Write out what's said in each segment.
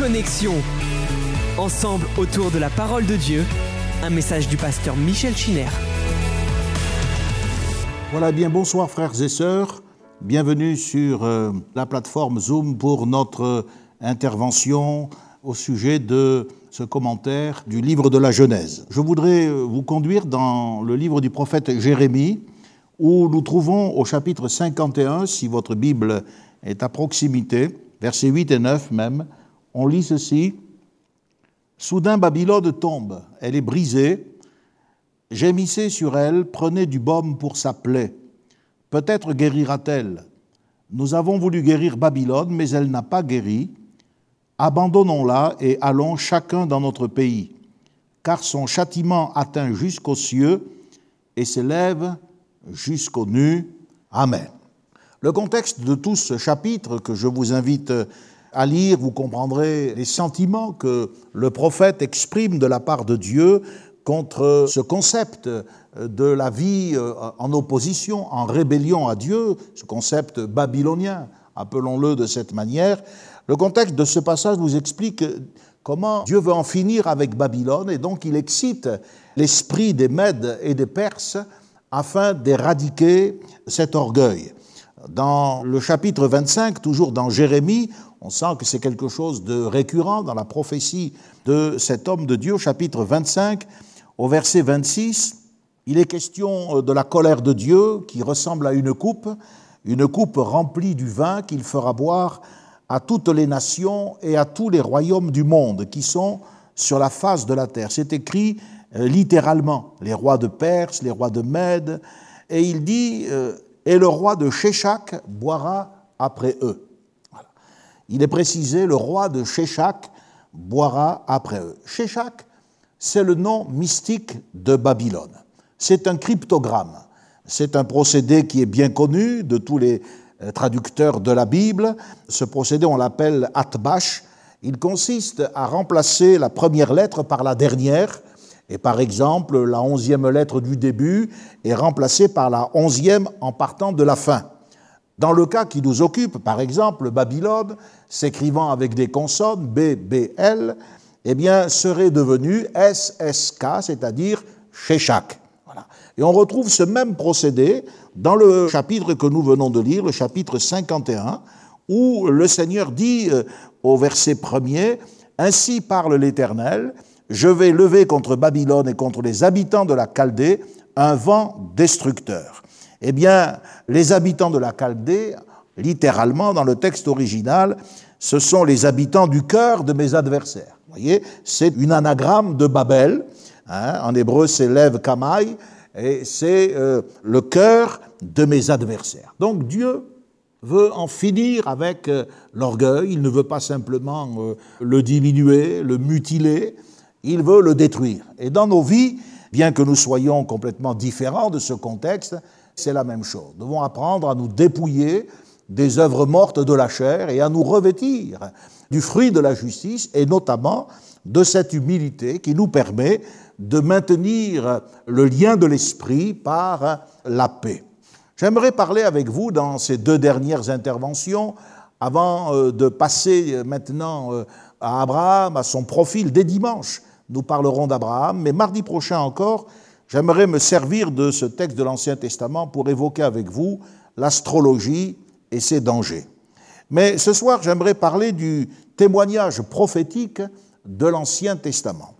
Connexion. Ensemble autour de la parole de Dieu, un message du pasteur Michel Chiner. Voilà bien, bonsoir frères et sœurs. Bienvenue sur euh, la plateforme Zoom pour notre intervention au sujet de ce commentaire du livre de la Genèse. Je voudrais euh, vous conduire dans le livre du prophète Jérémie, où nous trouvons au chapitre 51, si votre Bible est à proximité, versets 8 et 9 même, on lit ceci. Soudain Babylone tombe, elle est brisée. Gémissez sur elle, prenez du baume pour sa plaie. Peut-être guérira-t-elle. Nous avons voulu guérir Babylone, mais elle n'a pas guéri. Abandonnons-la et allons chacun dans notre pays, car son châtiment atteint jusqu'aux cieux et s'élève jusqu'aux nues. Amen. Le contexte de tout ce chapitre que je vous invite à lire, vous comprendrez les sentiments que le prophète exprime de la part de Dieu contre ce concept de la vie euh, en opposition, en rébellion à Dieu, ce concept babylonien, appelons-le de cette manière. Le contexte de ce passage vous explique comment Dieu veut en finir avec Babylone et donc il excite l'esprit des Mèdes et des Perses afin d'éradiquer cet orgueil. Dans le chapitre 25, toujours dans Jérémie, on sent que c'est quelque chose de récurrent dans la prophétie de cet homme de Dieu, chapitre 25, au verset 26. Il est question euh, de la colère de Dieu qui ressemble à une coupe, une coupe remplie du vin qu'il fera boire à toutes les nations et à tous les royaumes du monde qui sont sur la face de la terre. C'est écrit euh, littéralement, les rois de Perse, les rois de Mède, et il dit, euh, et le roi de Sheshak boira après eux. Il est précisé, le roi de Sheshak boira après eux. Sheshak, c'est le nom mystique de Babylone. C'est un cryptogramme. C'est un procédé qui est bien connu de tous les euh, traducteurs de la Bible. Ce procédé, on l'appelle Atbash. Il consiste à remplacer la première lettre par la dernière. Et par exemple, la onzième lettre du début est remplacée par la onzième en partant de la fin. Dans le cas qui nous occupe, par exemple, Babylone, s'écrivant avec des consonnes, B, B, L, eh bien, serait devenu SSK, c'est-à-dire Sheshak. Et on retrouve ce même procédé dans le chapitre que nous venons de lire, le chapitre 51, où le Seigneur dit euh, au verset premier, Ainsi parle l'Éternel, je vais lever contre Babylone et contre les habitants de la Chaldée un vent destructeur eh bien, les habitants de la Chaldée, littéralement dans le texte original, ce sont les habitants du cœur de mes adversaires. Vous voyez, c'est une anagramme de Babel. Hein, en hébreu, c'est Lev Kamai, et c'est euh, le cœur de mes adversaires. Donc Dieu veut en finir avec euh, l'orgueil, il ne veut pas simplement euh, le diminuer, le mutiler, il veut le détruire. Et dans nos vies, bien que nous soyons complètement différents de ce contexte, c'est la même chose. Nous devons apprendre à nous dépouiller des œuvres mortes de la chair et à nous revêtir du fruit de la justice et notamment de cette humilité qui nous permet de maintenir le lien de l'esprit par la paix. J'aimerais parler avec vous dans ces deux dernières interventions, avant euh, de passer maintenant euh, à Abraham, à son profil dès dimanche. Nous parlerons d'Abraham, mais mardi prochain encore, J'aimerais me servir de ce texte de l'Ancien Testament pour évoquer avec vous l'astrologie et ses dangers. Mais ce soir, j'aimerais parler du témoignage prophétique de l'Ancien Testament.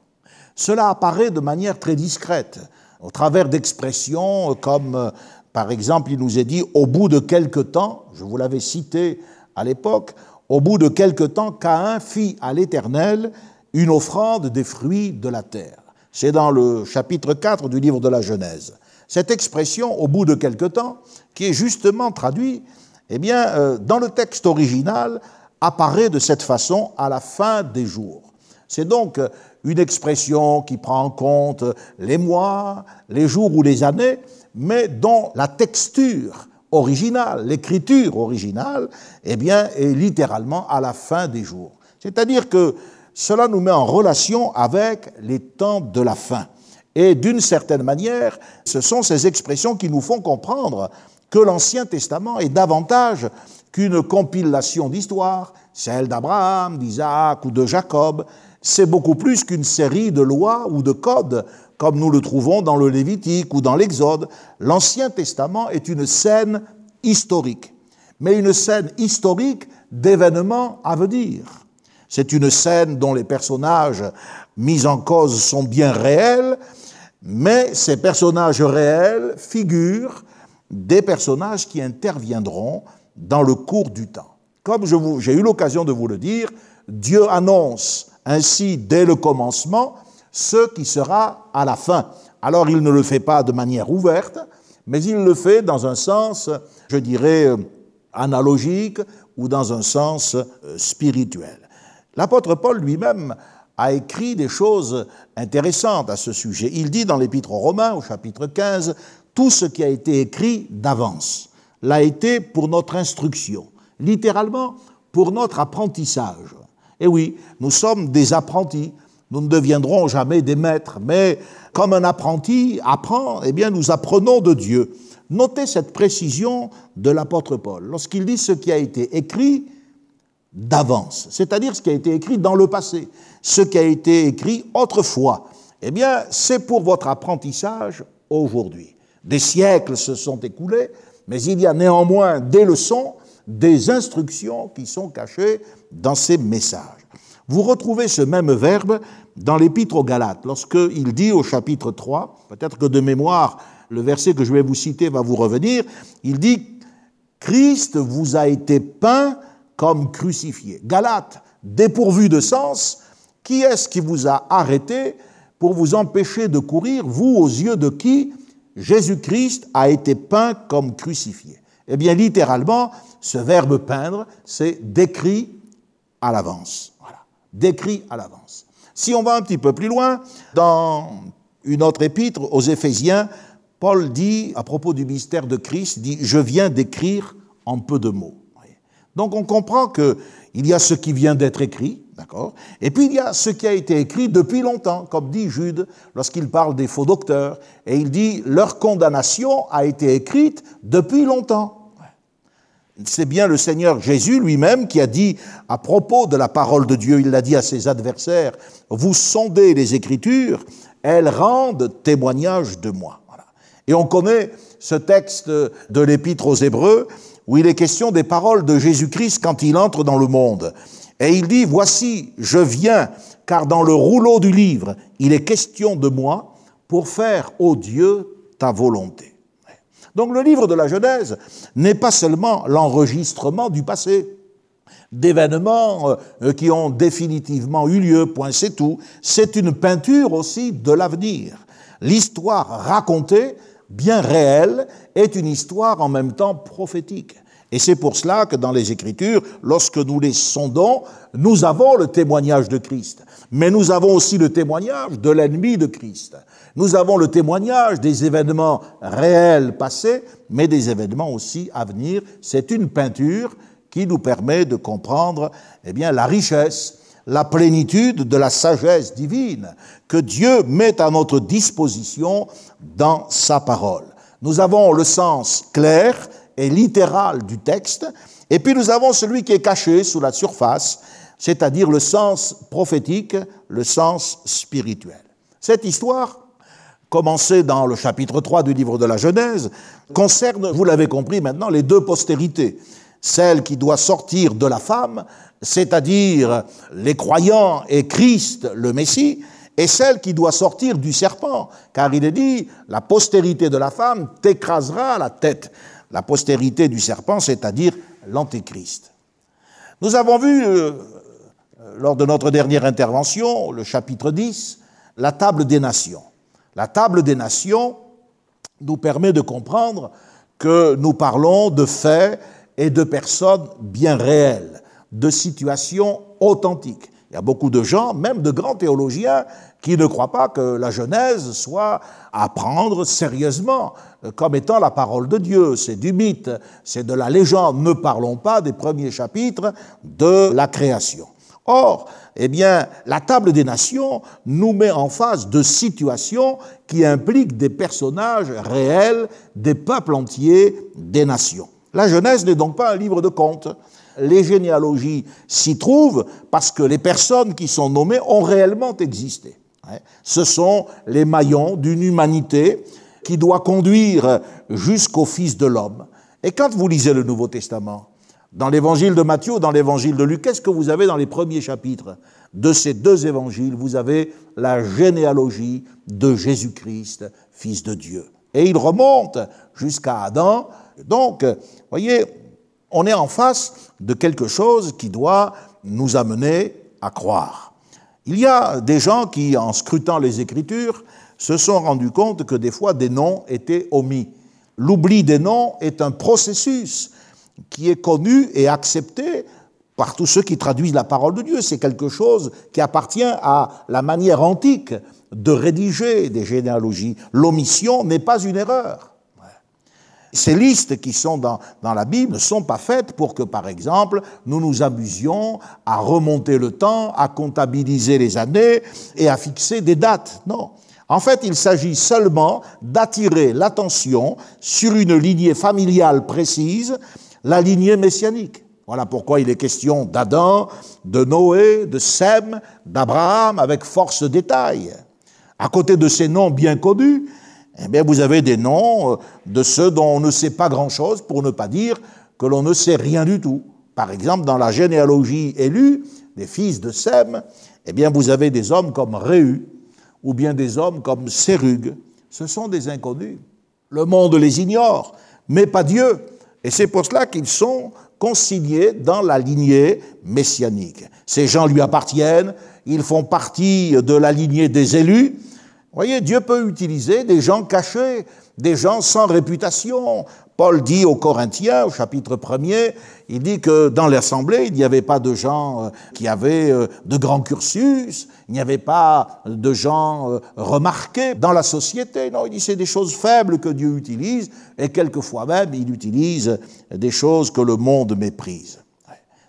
Cela apparaît de manière très discrète, au travers d'expressions comme, par exemple, il nous est dit au bout de quelque temps, je vous l'avais cité à l'époque, au bout de quelque temps, Caïn fit à l'Éternel une offrande des fruits de la terre. C'est dans le chapitre 4 du livre de la Genèse. Cette expression, au bout de quelque temps, qui est justement traduite, eh bien, euh, dans le texte original, apparaît de cette façon à la fin des jours. C'est donc euh, une expression qui prend en compte les mois, les jours ou les années, mais dont la texture originale, l'écriture originale, eh bien, est littéralement à la fin des jours. C'est-à-dire que cela nous met en relation avec les temps de la fin. Et d'une certaine manière, ce sont ces expressions qui nous font comprendre que l'Ancien Testament est davantage qu'une compilation d'histoires, celle d'Abraham, d'Isaac ou de Jacob. C'est beaucoup plus qu'une série de lois ou de codes, comme nous le trouvons dans le Lévitique ou dans l'Exode. L'Ancien Testament est une scène historique, mais une scène historique d'événements à venir. C'est une scène dont les personnages mis en cause sont bien réels, mais ces personnages réels figurent des personnages qui interviendront dans le cours du temps. Comme j'ai eu l'occasion de vous le dire, Dieu annonce ainsi dès le commencement ce qui sera à la fin. Alors il ne le fait pas de manière ouverte, mais il le fait dans un sens, je dirais, analogique ou dans un sens euh, spirituel. L'apôtre Paul lui-même a écrit des choses intéressantes à ce sujet. Il dit dans l'Épître aux Romains, au chapitre 15, tout ce qui a été écrit d'avance l'a été pour notre instruction, littéralement pour notre apprentissage. Et oui, nous sommes des apprentis, nous ne deviendrons jamais des maîtres, mais comme un apprenti apprend, eh bien nous apprenons de Dieu. Notez cette précision de l'apôtre Paul lorsqu'il dit ce qui a été écrit d'avance, c'est-à-dire ce qui a été écrit dans le passé, ce qui a été écrit autrefois. Eh bien, c'est pour votre apprentissage aujourd'hui. Des siècles se sont écoulés, mais il y a néanmoins des leçons, des instructions qui sont cachées dans ces messages. Vous retrouvez ce même verbe dans l'Épître aux Galates, lorsqu'il dit au chapitre 3, peut-être que de mémoire, le verset que je vais vous citer va vous revenir, il dit Christ vous a été peint comme crucifié. Galates, dépourvu de sens, qui est-ce qui vous a arrêté pour vous empêcher de courir, vous aux yeux de qui Jésus-Christ a été peint comme crucifié. Eh bien, littéralement, ce verbe peindre, c'est décrit à l'avance. Voilà, décrit à l'avance. Si on va un petit peu plus loin, dans une autre épître aux Éphésiens, Paul dit, à propos du mystère de Christ, dit, je viens d'écrire en peu de mots. Donc on comprend qu'il y a ce qui vient d'être écrit, D'accord Et puis il y a ce qui a été écrit depuis longtemps, comme dit Jude lorsqu'il parle des faux docteurs. Et il dit leur condamnation a été écrite depuis longtemps. C'est bien le Seigneur Jésus lui-même qui a dit à propos de la parole de Dieu, il l'a dit à ses adversaires, vous sondez les Écritures, elles rendent témoignage de moi. Et on connaît ce texte de l'Épître aux Hébreux où il est question des paroles de Jésus-Christ quand il entre dans le monde. Et il dit, voici, je viens, car dans le rouleau du livre, il est question de moi pour faire, ô Dieu, ta volonté. Donc le livre de la Genèse n'est pas seulement l'enregistrement du passé, d'événements euh, qui ont définitivement eu lieu, point c'est tout, c'est une peinture aussi de l'avenir. L'histoire racontée, bien réelle, est une histoire en même temps prophétique. Et c'est pour cela que dans les Écritures, lorsque nous les sondons, nous avons le témoignage de Christ. Mais nous avons aussi le témoignage de l'ennemi de Christ. Nous avons le témoignage des événements réels passés, mais des événements aussi à venir. C'est une peinture qui nous permet de comprendre eh bien, la richesse, la plénitude de la sagesse divine que Dieu met à notre disposition dans sa parole. Nous avons le sens clair et littéral du texte, et puis nous avons celui qui est caché sous la surface, c'est-à-dire le sens prophétique, le sens spirituel. Cette histoire, commencée dans le chapitre 3 du livre de la Genèse, concerne, vous l'avez compris maintenant, les deux postérités. Celle qui doit sortir de la femme, c'est-à-dire les croyants et Christ, le Messie, et celle qui doit sortir du serpent, car il est dit, la postérité de la femme t'écrasera la tête la postérité du serpent, c'est-à-dire l'antéchrist. Nous avons vu, euh, lors de notre dernière intervention, le chapitre 10, la table des nations. La table des nations nous permet de comprendre que nous parlons de faits et de personnes bien réelles, de situations authentiques. Il y a beaucoup de gens, même de grands théologiens, qui ne croient pas que la Genèse soit à prendre sérieusement comme étant la parole de Dieu. C'est du mythe, c'est de la légende. Ne parlons pas des premiers chapitres de la création. Or, eh bien, la table des nations nous met en face de situations qui impliquent des personnages réels, des peuples entiers, des nations. La Genèse n'est donc pas un livre de contes. Les généalogies s'y trouvent parce que les personnes qui sont nommées ont réellement existé. Ce sont les maillons d'une humanité qui doit conduire jusqu'au Fils de l'homme. Et quand vous lisez le Nouveau Testament, dans l'évangile de Matthieu, dans l'évangile de Luc, qu'est-ce que vous avez dans les premiers chapitres de ces deux évangiles? Vous avez la généalogie de Jésus-Christ, Fils de Dieu. Et il remonte jusqu'à Adam. Donc, voyez, on est en face de quelque chose qui doit nous amener à croire. Il y a des gens qui, en scrutant les Écritures, se sont rendus compte que des fois des noms étaient omis. L'oubli des noms est un processus qui est connu et accepté par tous ceux qui traduisent la parole de Dieu. C'est quelque chose qui appartient à la manière antique de rédiger des généalogies. L'omission n'est pas une erreur. Ces listes qui sont dans, dans, la Bible ne sont pas faites pour que, par exemple, nous nous amusions à remonter le temps, à comptabiliser les années et à fixer des dates. Non. En fait, il s'agit seulement d'attirer l'attention sur une lignée familiale précise, la lignée messianique. Voilà pourquoi il est question d'Adam, de Noé, de Sem, d'Abraham, avec force détail. À côté de ces noms bien connus, eh bien, vous avez des noms euh, de ceux dont on ne sait pas grand-chose, pour ne pas dire que l'on ne sait rien du tout. Par exemple, dans la généalogie élue des fils de Sem, eh bien, vous avez des hommes comme Réhu, ou bien des hommes comme Sérug. Ce sont des inconnus. Le monde les ignore, mais pas Dieu. Et c'est pour cela qu'ils sont consignés dans la lignée messianique. Ces gens lui appartiennent, ils font partie de la lignée des élus. Voyez, Dieu peut utiliser des gens cachés, des gens sans réputation, Paul dit aux Corinthiens, au chapitre 1er, il dit que dans l'Assemblée, il n'y avait pas de gens euh, qui avaient euh, de grands cursus, il n'y avait pas de gens euh, remarqués dans la société. Non, il dit c'est des choses faibles que Dieu utilise, et quelquefois même, il utilise des choses que le monde méprise.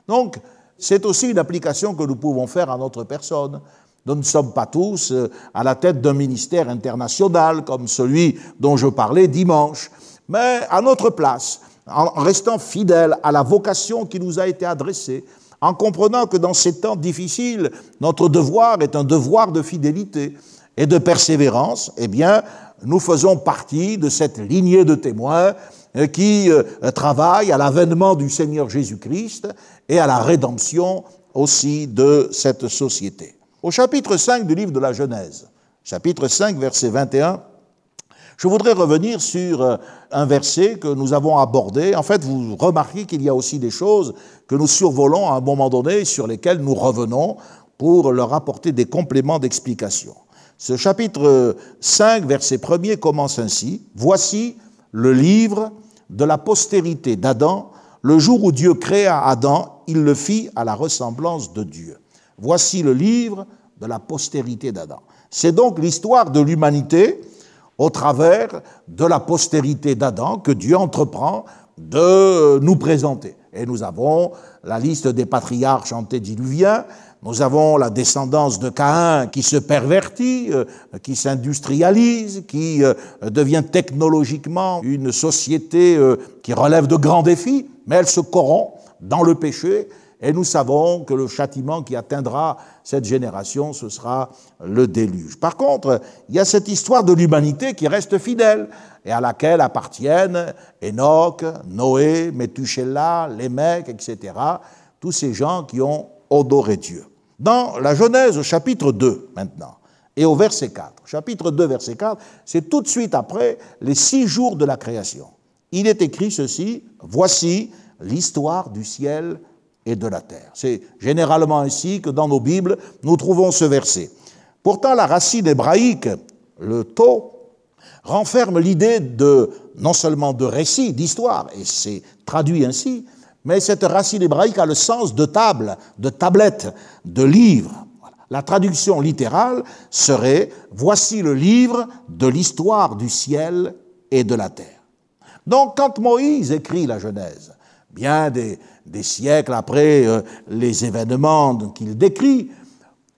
Donc, c'est aussi une application que nous pouvons faire à notre personne. Nous ne sommes pas tous à la tête d'un ministère international comme celui dont je parlais dimanche mais à notre place, en restant fidèles à la vocation qui nous a été adressée, en comprenant que dans ces temps difficiles, notre devoir est un devoir de fidélité et de persévérance, eh bien, nous faisons partie de cette lignée de témoins euh, qui euh, travaillent à l'avènement du Seigneur Jésus-Christ et à la rédemption aussi de cette société. Au chapitre 5 du livre de la Genèse, chapitre 5, verset 21, je voudrais revenir sur euh, un verset que nous avons abordé. En fait, vous remarquez qu'il y a aussi des choses que nous survolons à un moment donné sur lesquelles nous revenons pour leur apporter des compléments d'explication. Ce chapitre 5, verset 1er commence ainsi. Voici le livre de la postérité d'Adam. Le jour où Dieu créa Adam, il le fit à la ressemblance de Dieu. Voici le livre de la postérité d'Adam. C'est donc l'histoire de l'humanité au travers de la postérité d'Adam que Dieu entreprend de nous présenter. Et nous avons la liste des patriarches antédiluviens, nous avons la descendance de Caïn qui se pervertit, euh, qui s'industrialise, qui euh, devient technologiquement une société euh, qui relève de grands défis, mais elle se corrompt dans le péché et nous savons que le châtiment qui atteindra cette génération, ce sera le déluge. Par contre, il y a cette histoire de l'humanité qui reste fidèle et à laquelle appartiennent Enoch, Noé, Methuselah, Lémec, etc. Tous ces gens qui ont odoré Dieu. Dans la Genèse chapitre 2 maintenant, et au verset 4, chapitre 2 verset 4, c'est tout de suite après les six jours de la création. Il est écrit ceci, voici l'histoire du ciel et de la terre. C'est généralement ainsi que dans nos Bibles, nous trouvons ce verset. Pourtant, la racine hébraïque, le to, renferme l'idée de non seulement de récit, d'histoire, et c'est traduit ainsi, mais cette racine hébraïque a le sens de table, de tablette, de livre. La traduction littérale serait Voici le livre de l'histoire du ciel et de la terre. Donc, quand Moïse écrit la Genèse, bien des, des siècles après euh, les événements qu'il décrit,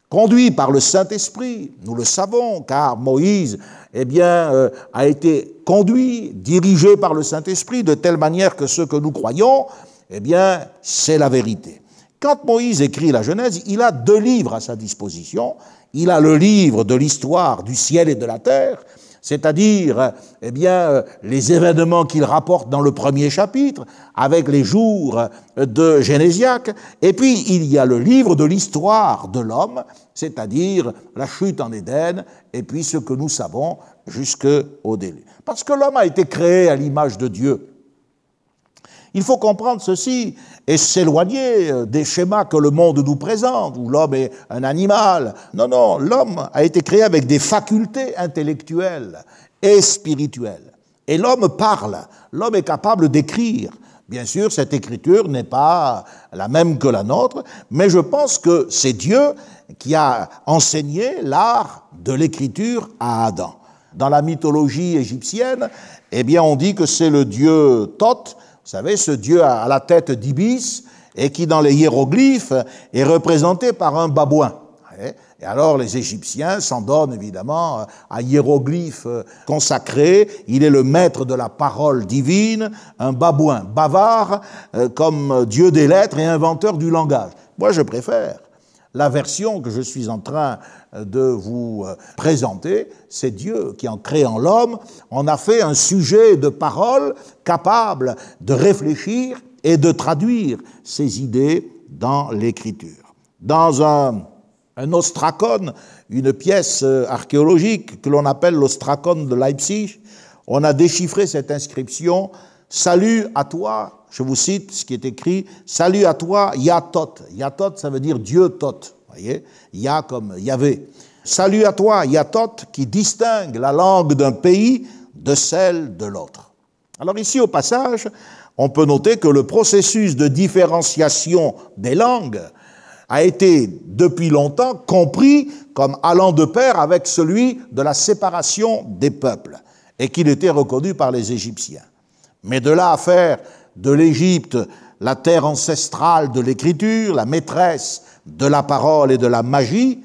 conduit par le Saint-Esprit. Nous le savons, car Moïse eh bien, euh, a été conduit, dirigé par le Saint-Esprit, de telle manière que ce que nous croyons, eh bien, c'est la vérité. Quand Moïse écrit la Genèse, il a deux livres à sa disposition. Il a le livre de l'histoire du ciel et de la terre, c'est-à-dire eh bien, les événements qu'il rapporte dans le premier chapitre, avec les jours de Génésiaque, et puis il y a le livre de l'histoire de l'homme, c'est-à-dire la chute en Éden, et puis ce que nous savons jusqu'au déluge. Parce que l'homme a été créé à l'image de Dieu. Il faut comprendre ceci et s'éloigner des schémas que le monde nous présente, où l'homme est un animal. Non, non, l'homme a été créé avec des facultés intellectuelles et spirituelles. Et l'homme parle, l'homme est capable d'écrire. Bien sûr, cette écriture n'est pas la même que la nôtre, mais je pense que c'est Dieu qui a enseigné l'art de l'écriture à Adam. Dans la mythologie égyptienne, eh bien, on dit que c'est le dieu Thoth vous savez, ce dieu à la tête d'ibis et qui, dans les hiéroglyphes, est représenté par un babouin. Et alors les Égyptiens s'en donnent évidemment à hiéroglyphe consacré. Il est le maître de la parole divine, un babouin, bavard euh, comme dieu des lettres et inventeur du langage. Moi je préfère la version que je suis en train de vous euh, présenter, c'est Dieu qui, en créant l'homme, en a fait un sujet de parole capable de réfléchir et de traduire ses idées dans l'écriture. Dans un, un ostracon, une pièce euh, archéologique que l'on appelle l'ostracon de Leipzig, on a déchiffré cette inscription Salut à toi, je vous cite ce qui est écrit Salut à toi, Yatot. Yatot, ça veut dire Dieu Tot voyez Ya comme Yahvé. Salut à toi, Yatot, qui distingue la langue d'un pays de celle de l'autre. Alors ici, au passage, on peut noter que le processus de différenciation des langues a été depuis longtemps compris comme allant de pair avec celui de la séparation des peuples, et qu'il était reconnu par les Égyptiens. Mais de là à faire de l'Égypte la terre ancestrale de l'écriture, la maîtresse de la parole et de la magie,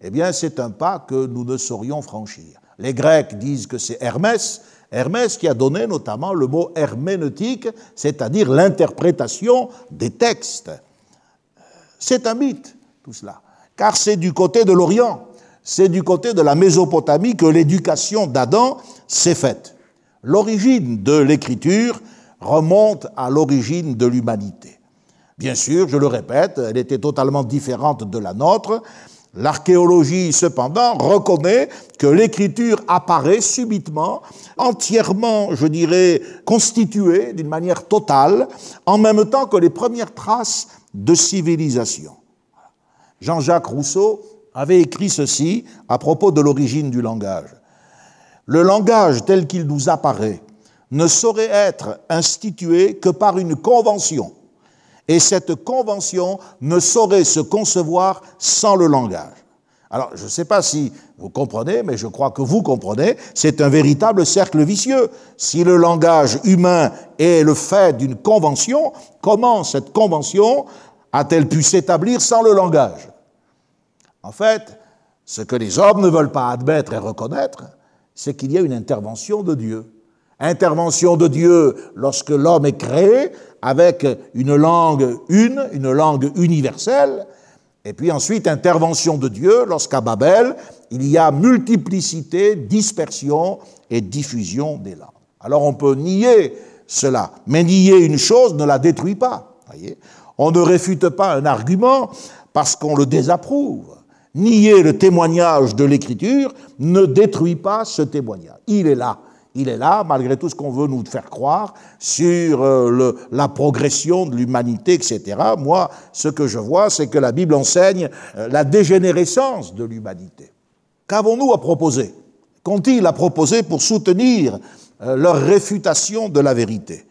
eh bien c'est un pas que nous ne saurions franchir. Les Grecs disent que c'est Hermès, Hermès qui a donné notamment le mot herméneutique, c'est-à-dire l'interprétation des textes. C'est un mythe, tout cela, car c'est du côté de l'Orient, c'est du côté de la Mésopotamie que l'éducation d'Adam s'est faite. L'origine de l'écriture remonte à l'origine de l'humanité. Bien sûr, je le répète, elle était totalement différente de la nôtre. L'archéologie, cependant, reconnaît que l'écriture apparaît subitement, entièrement, je dirais, constituée d'une manière totale, en même temps que les premières traces de civilisation. Jean-Jacques Rousseau avait écrit ceci à propos de l'origine du langage. Le langage tel qu'il nous apparaît ne saurait être institué que par une convention et cette convention ne saurait se concevoir sans le langage. Alors, je ne sais pas si vous comprenez, mais je crois que vous comprenez, c'est un véritable cercle vicieux. Si le langage humain est le fait d'une convention, comment cette convention a-t-elle pu s'établir sans le langage? En fait, ce que les hommes ne veulent pas admettre et reconnaître, c'est qu'il y a une intervention de Dieu. Intervention de Dieu lorsque l'homme est créé, avec une langue une, une langue universelle, et puis ensuite intervention de Dieu lorsqu'à Babel, il y a multiplicité, dispersion et diffusion des langues. Alors on peut nier cela, mais nier une chose ne la détruit pas. Voyez on ne réfute pas un argument parce qu'on le désapprouve. Nier le témoignage de l'Écriture ne détruit pas ce témoignage. Il est là. Il est là, malgré tout ce qu'on veut nous faire croire sur euh, la progression de l'humanité, etc. Moi, ce que je vois, c'est que la Bible enseigne euh, la dégénérescence de l'humanité. Qu'avons-nous à proposer? Qu'ont-ils à proposer pour soutenir euh, leur réfutation de la vérité?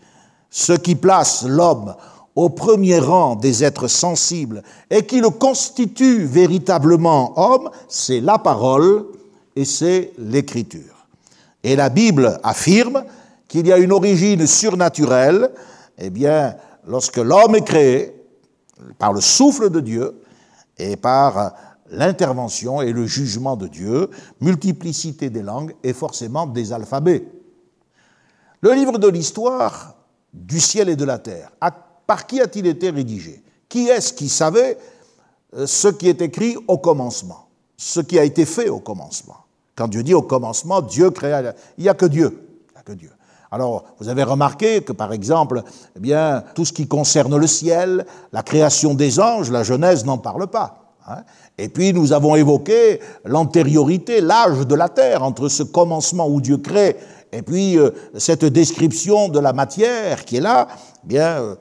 Ce qui place l'homme au premier rang des êtres sensibles et qui le constitue véritablement homme, c'est la parole et c'est l'écriture. Et la Bible affirme qu'il y a une origine surnaturelle, eh bien, lorsque l'homme est créé par le souffle de Dieu et par l'intervention et le jugement de Dieu, multiplicité des langues et forcément des alphabets. Le livre de l'histoire du ciel et de la terre, par qui a-t-il été rédigé? Qui est-ce qui savait euh, ce qui est écrit au commencement, ce qui a été fait au commencement? Quand Dieu dit au commencement, Dieu créa, il n'y a que Dieu. Alors, vous avez remarqué que, par exemple, eh tout ce qui concerne le ciel, la création des anges, la Genèse n'en parle pas. Hein. Et puis, nous avons évoqué l'antériorité, l'âge de la terre, entre ce commencement où Dieu crée et puis euh, cette description de la matière qui est là. Eh euh,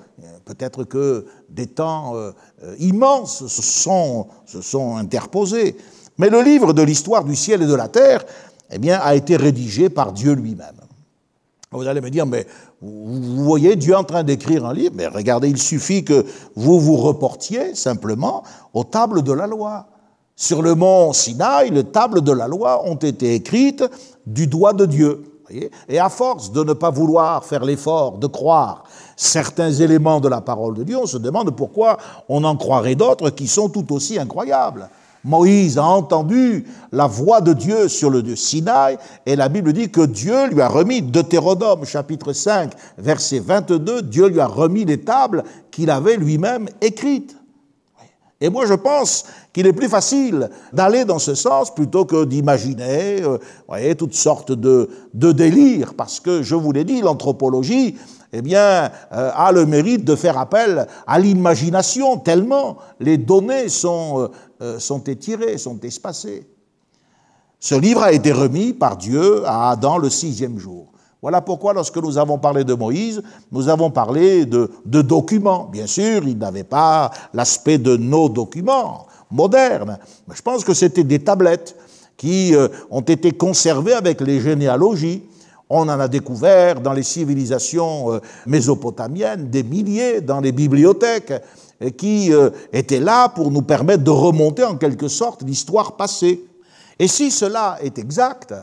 peut-être que des temps euh, immenses se sont, se sont interposés. Mais le livre de l'histoire du ciel et de la terre, eh bien, a été rédigé par Dieu lui-même. Vous allez me dire, mais vous voyez Dieu en train d'écrire un livre, mais regardez, il suffit que vous vous reportiez simplement aux tables de la loi. Sur le mont Sinaï, les tables de la loi ont été écrites du doigt de Dieu. Et à force de ne pas vouloir faire l'effort de croire certains éléments de la parole de Dieu, on se demande pourquoi on en croirait d'autres qui sont tout aussi incroyables. Moïse a entendu la voix de Dieu sur le Sinaï et la Bible dit que Dieu lui a remis, Deutéronome chapitre 5 verset 22, Dieu lui a remis les tables qu'il avait lui-même écrites. Et moi je pense qu'il est plus facile d'aller dans ce sens plutôt que d'imaginer euh, toutes sortes de, de délires, parce que je vous l'ai dit, l'anthropologie eh bien, euh, a le mérite de faire appel à l'imagination, tellement les données sont, euh, euh, sont étirées, sont espacées. Ce livre a été remis par Dieu à Adam le sixième jour. Voilà pourquoi, lorsque nous avons parlé de Moïse, nous avons parlé de, documents. Bien sûr, il n'avait pas l'aspect de nos documents modernes, mais je pense que c'était des tablettes qui ont été conservées avec les généalogies on en a découvert dans les civilisations euh, mésopotamiennes, des milliers dans les bibliothèques, qui euh, étaient là pour nous permettre de remonter en quelque sorte l'histoire passée. Et si cela est exact,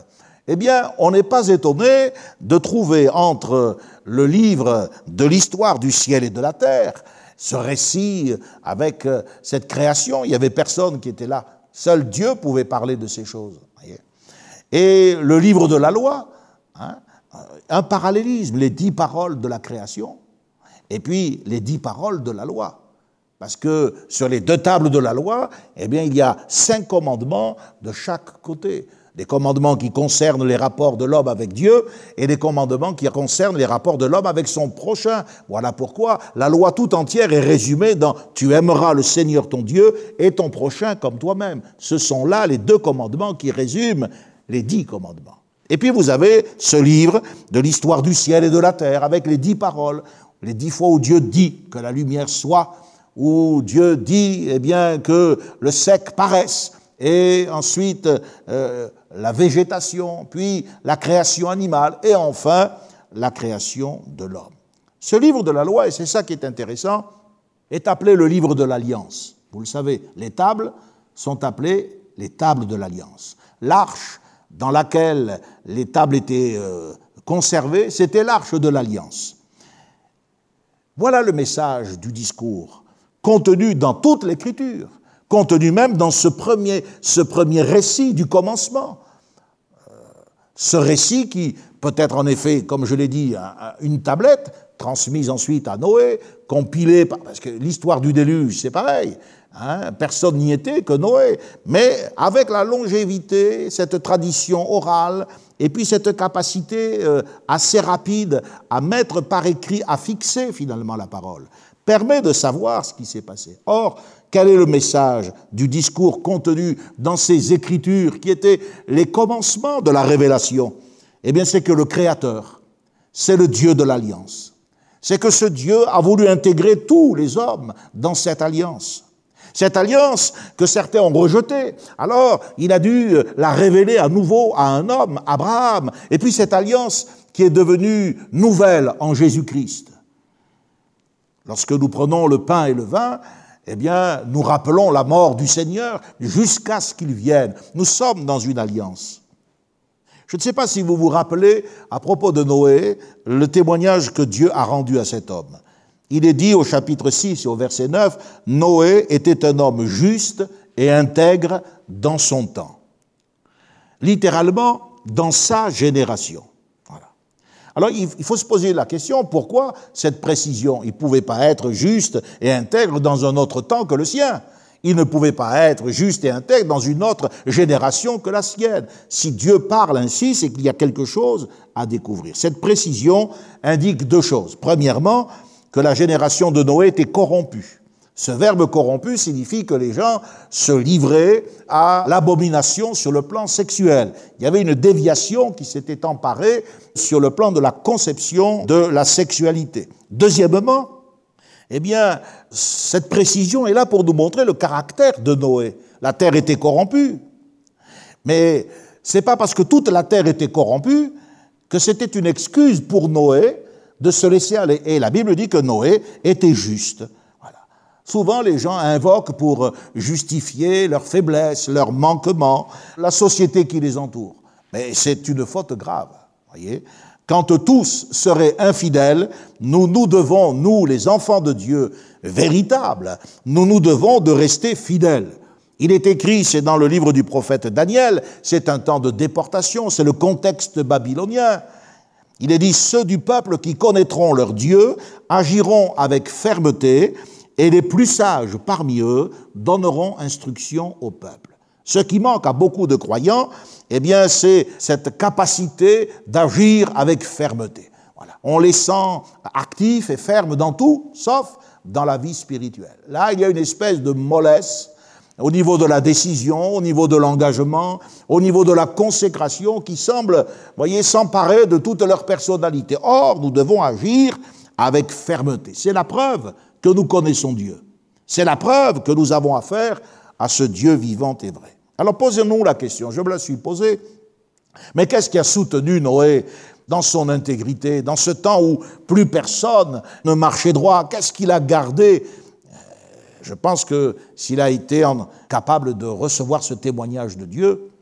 eh bien, on n'est pas étonné de trouver entre le livre de l'histoire du ciel et de la terre, ce récit avec euh, cette création, il n'y avait personne qui était là. Seul Dieu pouvait parler de ces choses. Et le livre de la loi, Hein, un parallélisme, les dix paroles de la création et puis les dix paroles de la loi. Parce que sur les deux tables de la loi, eh bien, il y a cinq commandements de chaque côté. Des commandements qui concernent les rapports de l'homme avec Dieu et des commandements qui concernent les rapports de l'homme avec son prochain. Voilà pourquoi la loi tout entière est résumée dans Tu aimeras le Seigneur ton Dieu et ton prochain comme toi-même. Ce sont là les deux commandements qui résument les dix commandements. Et puis vous avez ce livre de l'histoire du ciel et de la terre avec les dix paroles, les dix fois où Dieu dit que la lumière soit, où Dieu dit eh bien que le sec paraisse, et ensuite euh, la végétation, puis la création animale, et enfin la création de l'homme. Ce livre de la loi, et c'est ça qui est intéressant, est appelé le livre de l'alliance. Vous le savez, les tables sont appelées les tables de l'alliance. L'arche dans laquelle les tables étaient euh, conservées, c'était l'arche de l'alliance. Voilà le message du discours, contenu dans toute l'écriture, contenu même dans ce premier, récit du commencement. Euh, ce récit qui peut être en effet, comme je l'ai dit, une tablette, transmise ensuite à Noé, compilée, parce que l'histoire du déluge, c'est pareil. Hein, personne n'y était que Noé. Mais avec la longévité, cette tradition orale, et puis cette capacité euh, assez rapide à mettre par écrit, à fixer finalement la parole, permet de savoir ce qui s'est passé. Or, quel est le message du discours contenu dans ces écritures qui étaient les commencements de la révélation? Eh bien, c'est que le Créateur, c'est le Dieu de l'alliance. C'est que ce Dieu a voulu intégrer tous les hommes dans cette alliance. Cette alliance que certains ont rejetée. Alors, il a dû la révéler à nouveau à un homme, Abraham. Et puis cette alliance qui est devenue nouvelle en Jésus-Christ. Lorsque nous prenons le pain et le vin, eh bien, nous rappelons la mort du Seigneur jusqu'à ce qu'il vienne. Nous sommes dans une alliance. Je ne sais pas si vous vous rappelez, à propos de Noé, le témoignage que Dieu a rendu à cet homme. Il est dit au chapitre 6 et au verset 9, Noé était un homme juste et intègre dans son temps. Littéralement, dans sa génération. Voilà. Alors il faut se poser la question, pourquoi cette précision? Il ne pouvait pas être juste et intègre dans un autre temps que le sien. Il ne pouvait pas être juste et intègre dans une autre génération que la sienne. Si Dieu parle ainsi, c'est qu'il y a quelque chose à découvrir. Cette précision indique deux choses. Premièrement, que la génération de Noé était corrompue. Ce verbe corrompu signifie que les gens se livraient à l'abomination sur le plan sexuel. Il y avait une déviation qui s'était emparée sur le plan de la conception de la sexualité. Deuxièmement, eh bien, cette précision est là pour nous montrer le caractère de Noé. La terre était corrompue. Mais c'est pas parce que toute la terre était corrompue que c'était une excuse pour Noé de se laisser aller. Et la Bible dit que Noé était juste. Souvent, les gens invoquent pour justifier leur faiblesse, leur manquement, la société qui les entoure. Mais c'est une faute grave, voyez. Quand tous seraient infidèles, nous nous devons, nous les enfants de Dieu véritables, nous nous devons de rester fidèles. Il est écrit, c'est dans le livre du prophète Daniel, c'est un temps de déportation, c'est le contexte babylonien. Il est dit, ceux du peuple qui connaîtront leur Dieu agiront avec fermeté, et les plus sages parmi eux donneront instruction au peuple. Ce qui manque à beaucoup de croyants, eh bien, c'est cette capacité d'agir avec fermeté. Voilà. On les sent actifs et fermes dans tout, sauf dans la vie spirituelle. Là, il y a une espèce de mollesse au niveau de la décision, au niveau de l'engagement, au niveau de la consécration qui semble, voyez, s'emparer de toute leur personnalité. Or, nous devons agir avec fermeté. C'est la preuve que nous connaissons Dieu. C'est la preuve que nous avons affaire à ce Dieu vivant et vrai. Alors posez-nous la question, je me la suis posée, mais qu'est-ce qui a soutenu Noé dans son intégrité, dans ce temps où plus personne ne marchait droit? Qu'est-ce qu'il a gardé Je pense que s'il a été capable de recevoir ce témoignage de Dieu,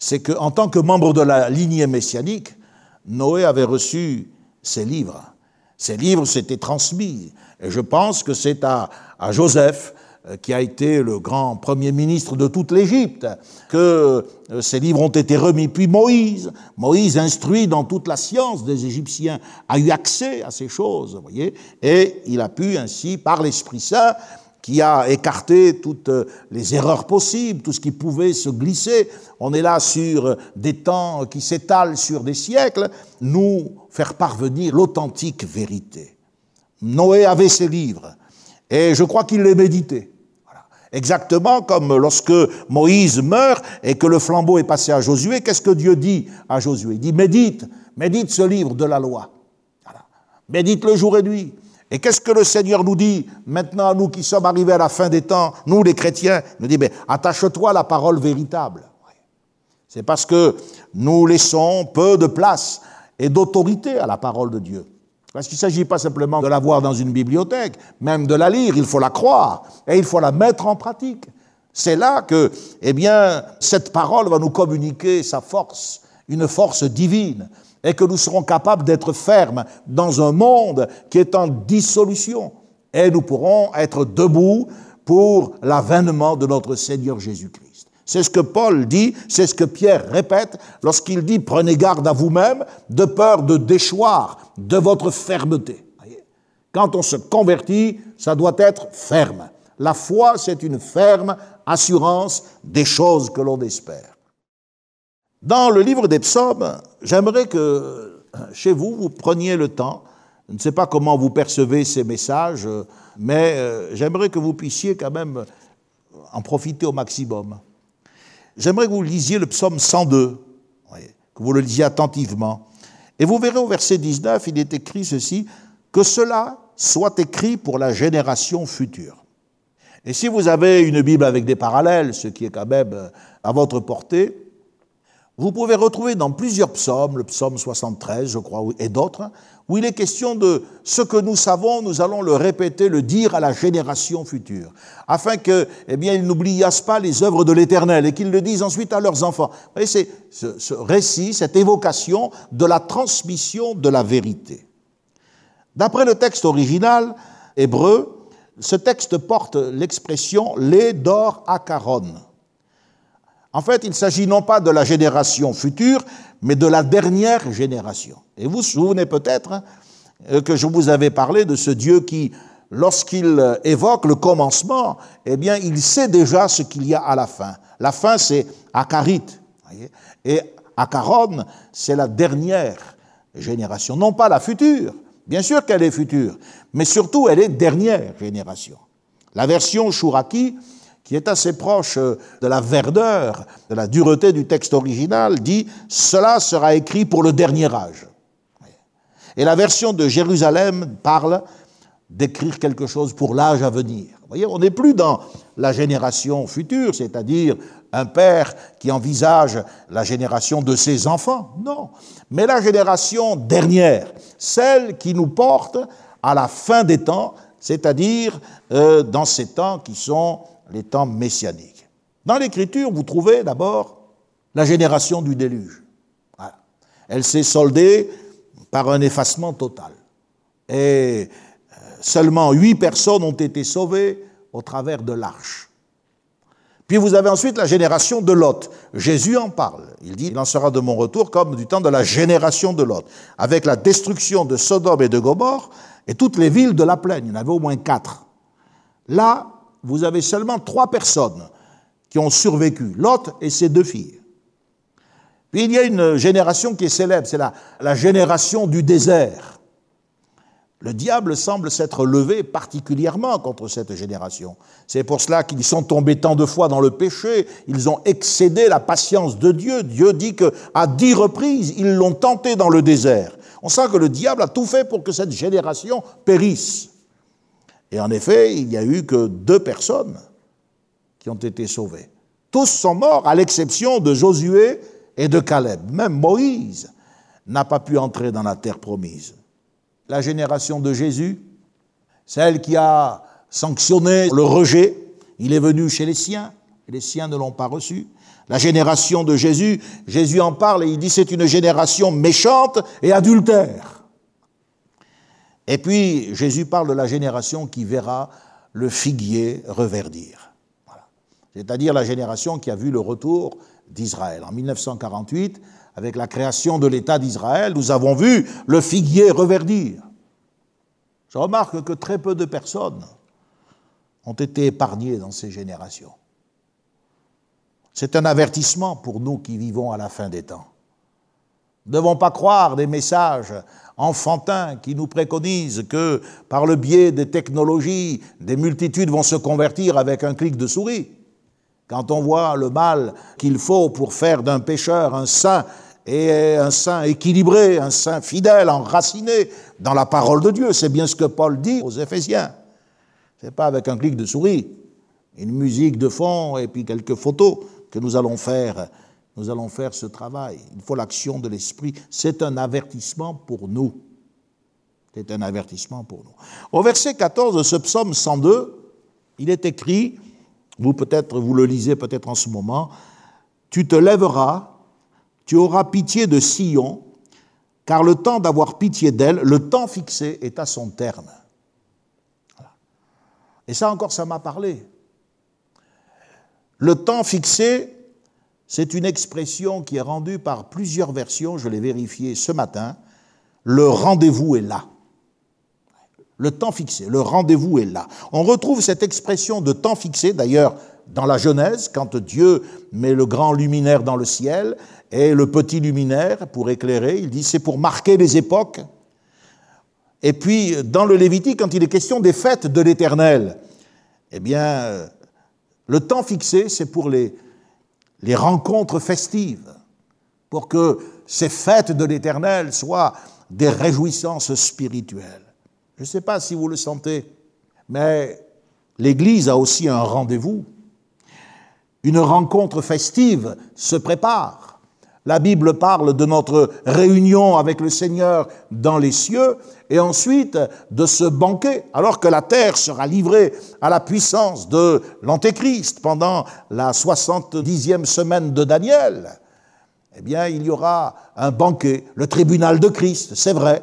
c'est qu'en tant que membre de la lignée messianique, Noé avait reçu ses livres. Ces livres s'étaient transmis. Et je pense que c'est à, Joseph, qui a été le grand premier ministre de toute l'Égypte, que euh, ces livres ont été remis. Puis Moïse, Moïse instruit dans toute la science des Égyptiens, a eu accès à ces choses, vous voyez, et il a pu ainsi, par l'Esprit Saint, qui a écarté toutes les erreurs possibles, tout ce qui pouvait se glisser. On est là sur des temps qui s'étalent sur des siècles, nous faire parvenir l'authentique vérité. Noé avait ses livres, et je crois qu'il les méditait. Exactement comme lorsque Moïse meurt et que le flambeau est passé à Josué, qu'est-ce que Dieu dit à Josué? Il dit médite, médite ce livre de la loi. Médite le jour et nuit. Et qu'est-ce que le Seigneur nous dit maintenant, nous qui sommes arrivés à la fin des temps, nous les chrétiens, nous dit, mais attache-toi à la parole véritable. C'est parce que nous laissons peu de place et d'autorité à la parole de Dieu. Parce qu'il ne s'agit pas simplement de la voir dans une bibliothèque, même de la lire, il faut la croire et il faut la mettre en pratique. C'est là que, eh bien, cette parole va nous communiquer sa force, une force divine et que nous serons capables d'être fermes dans un monde qui est en dissolution. Et nous pourrons être debout pour l'avènement de notre Seigneur Jésus-Christ. C'est ce que Paul dit, c'est ce que Pierre répète lorsqu'il dit prenez garde à vous-même de peur de déchoir de votre fermeté. Quand on se convertit, ça doit être ferme. La foi, c'est une ferme assurance des choses que l'on espère. Dans le livre des psaumes, j'aimerais que chez vous, vous preniez le temps, je ne sais pas comment vous percevez ces messages, mais euh, j'aimerais que vous puissiez quand même en profiter au maximum. J'aimerais que vous lisiez le psaume 102, que vous le lisiez attentivement. Et vous verrez au verset 19, il est écrit ceci, que cela soit écrit pour la génération future. Et si vous avez une Bible avec des parallèles, ce qui est quand même à votre portée, vous pouvez retrouver dans plusieurs psaumes, le psaume 73, je crois, et d'autres, où il est question de ce que nous savons, nous allons le répéter, le dire à la génération future, afin que, eh bien, ils n'oubliassent pas les œuvres de l'Éternel et qu'ils le disent ensuite à leurs enfants. Vous voyez, c'est ce, récit, cette évocation de la transmission de la vérité. D'après le texte original hébreu, ce texte porte l'expression les d'or Acaron. En fait, il s'agit non pas de la génération future, mais de la dernière génération. Et vous vous souvenez peut-être hein, que je vous avais parlé de ce Dieu qui, lorsqu'il évoque le commencement, eh bien, il sait déjà ce qu'il y a à la fin. La fin, c'est Akarit. Et Acaron, c'est la dernière génération, non pas la future. Bien sûr qu'elle est future, mais surtout elle est dernière génération. La version Shuraki, qui est assez proche de la verdeur, de la dureté du texte original, dit Cela sera écrit pour le dernier âge. Et la version de Jérusalem parle d'écrire quelque chose pour l'âge à venir. Vous voyez, on n'est plus dans la génération future, c'est-à-dire un père qui envisage la génération de ses enfants, non, mais la génération dernière, celle qui nous porte à la fin des temps, c'est-à-dire euh, dans ces temps qui sont les temps messianiques. Dans l'Écriture, vous trouvez d'abord la génération du déluge. Elle s'est soldée par un effacement total. Et euh, seulement huit personnes ont été sauvées au travers de l'arche. Puis vous avez ensuite la génération de Lot. Jésus en parle. Il dit, il en sera de mon retour comme du temps de la génération de Lot. Avec la destruction de Sodome et de Gomorre et toutes les villes de la plaine. Il y en avait au moins quatre. Là, vous avez seulement trois personnes qui ont survécu. Lot et ses deux filles. Puis il y a une génération qui est célèbre, c'est la, la génération du désert. Le diable semble s'être levé particulièrement contre cette génération. C'est pour cela qu'ils sont tombés tant de fois dans le péché, ils ont excédé la patience de Dieu. Dieu dit qu'à dix reprises, ils l'ont tenté dans le désert. On sent que le diable a tout fait pour que cette génération périsse. Et en effet, il n'y a eu que deux personnes qui ont été sauvées. Tous sont morts, à l'exception de Josué et de Caleb. Même Moïse n'a pas pu entrer dans la terre promise la génération de Jésus, celle qui a sanctionné le rejet. Il est venu chez les siens, et les siens ne l'ont pas reçu. La génération de Jésus, Jésus en parle et il dit c'est une génération méchante et adultère. Et puis Jésus parle de la génération qui verra le figuier reverdir. C'est-à-dire la génération qui a vu le retour d'Israël. En 1948, avec la création de l'État d'Israël, nous avons vu le figuier reverdir. Je remarque que très peu de personnes ont été épargnées dans ces générations. C'est un avertissement pour nous qui vivons à la fin des temps. Nous ne devons pas croire des messages enfantins qui nous préconisent que par le biais des technologies, des multitudes vont se convertir avec un clic de souris. Quand on voit le mal qu'il faut pour faire d'un pécheur un saint et un saint équilibré, un saint fidèle, enraciné dans la parole de Dieu, c'est bien ce que Paul dit aux Éphésiens. C'est pas avec un clic de souris, une musique de fond et puis quelques photos que nous allons faire. Nous allons faire ce travail. Il faut l'action de l'esprit. C'est un avertissement pour nous. C'est un avertissement pour nous. Au verset 14 de ce psaume 102, il est écrit vous peut-être, vous le lisez peut-être en ce moment, tu te lèveras, tu auras pitié de Sion, car le temps d'avoir pitié d'elle, le temps fixé est à son terme. Et ça encore, ça m'a parlé. Le temps fixé, c'est une expression qui est rendue par plusieurs versions, je l'ai vérifié ce matin. Le rendez-vous est là le temps fixé, le rendez-vous est là. On retrouve cette expression de temps fixé, d'ailleurs, dans la Genèse, quand Dieu met le grand luminaire dans le ciel et le petit luminaire pour éclairer, il dit c'est pour marquer les époques. Et puis, dans le Lévitique, quand il est question des fêtes de l'Éternel, eh bien, le temps fixé, c'est pour les, les rencontres festives, pour que ces fêtes de l'Éternel soient des réjouissances spirituelles. Je ne sais pas si vous le sentez, mais l'Église a aussi un rendez-vous. Une rencontre festive se prépare. La Bible parle de notre réunion avec le Seigneur dans les cieux et ensuite de ce banquet, alors que la terre sera livrée à la puissance de l'Antéchrist pendant la 70e semaine de Daniel. Eh bien, il y aura un banquet, le tribunal de Christ, c'est vrai,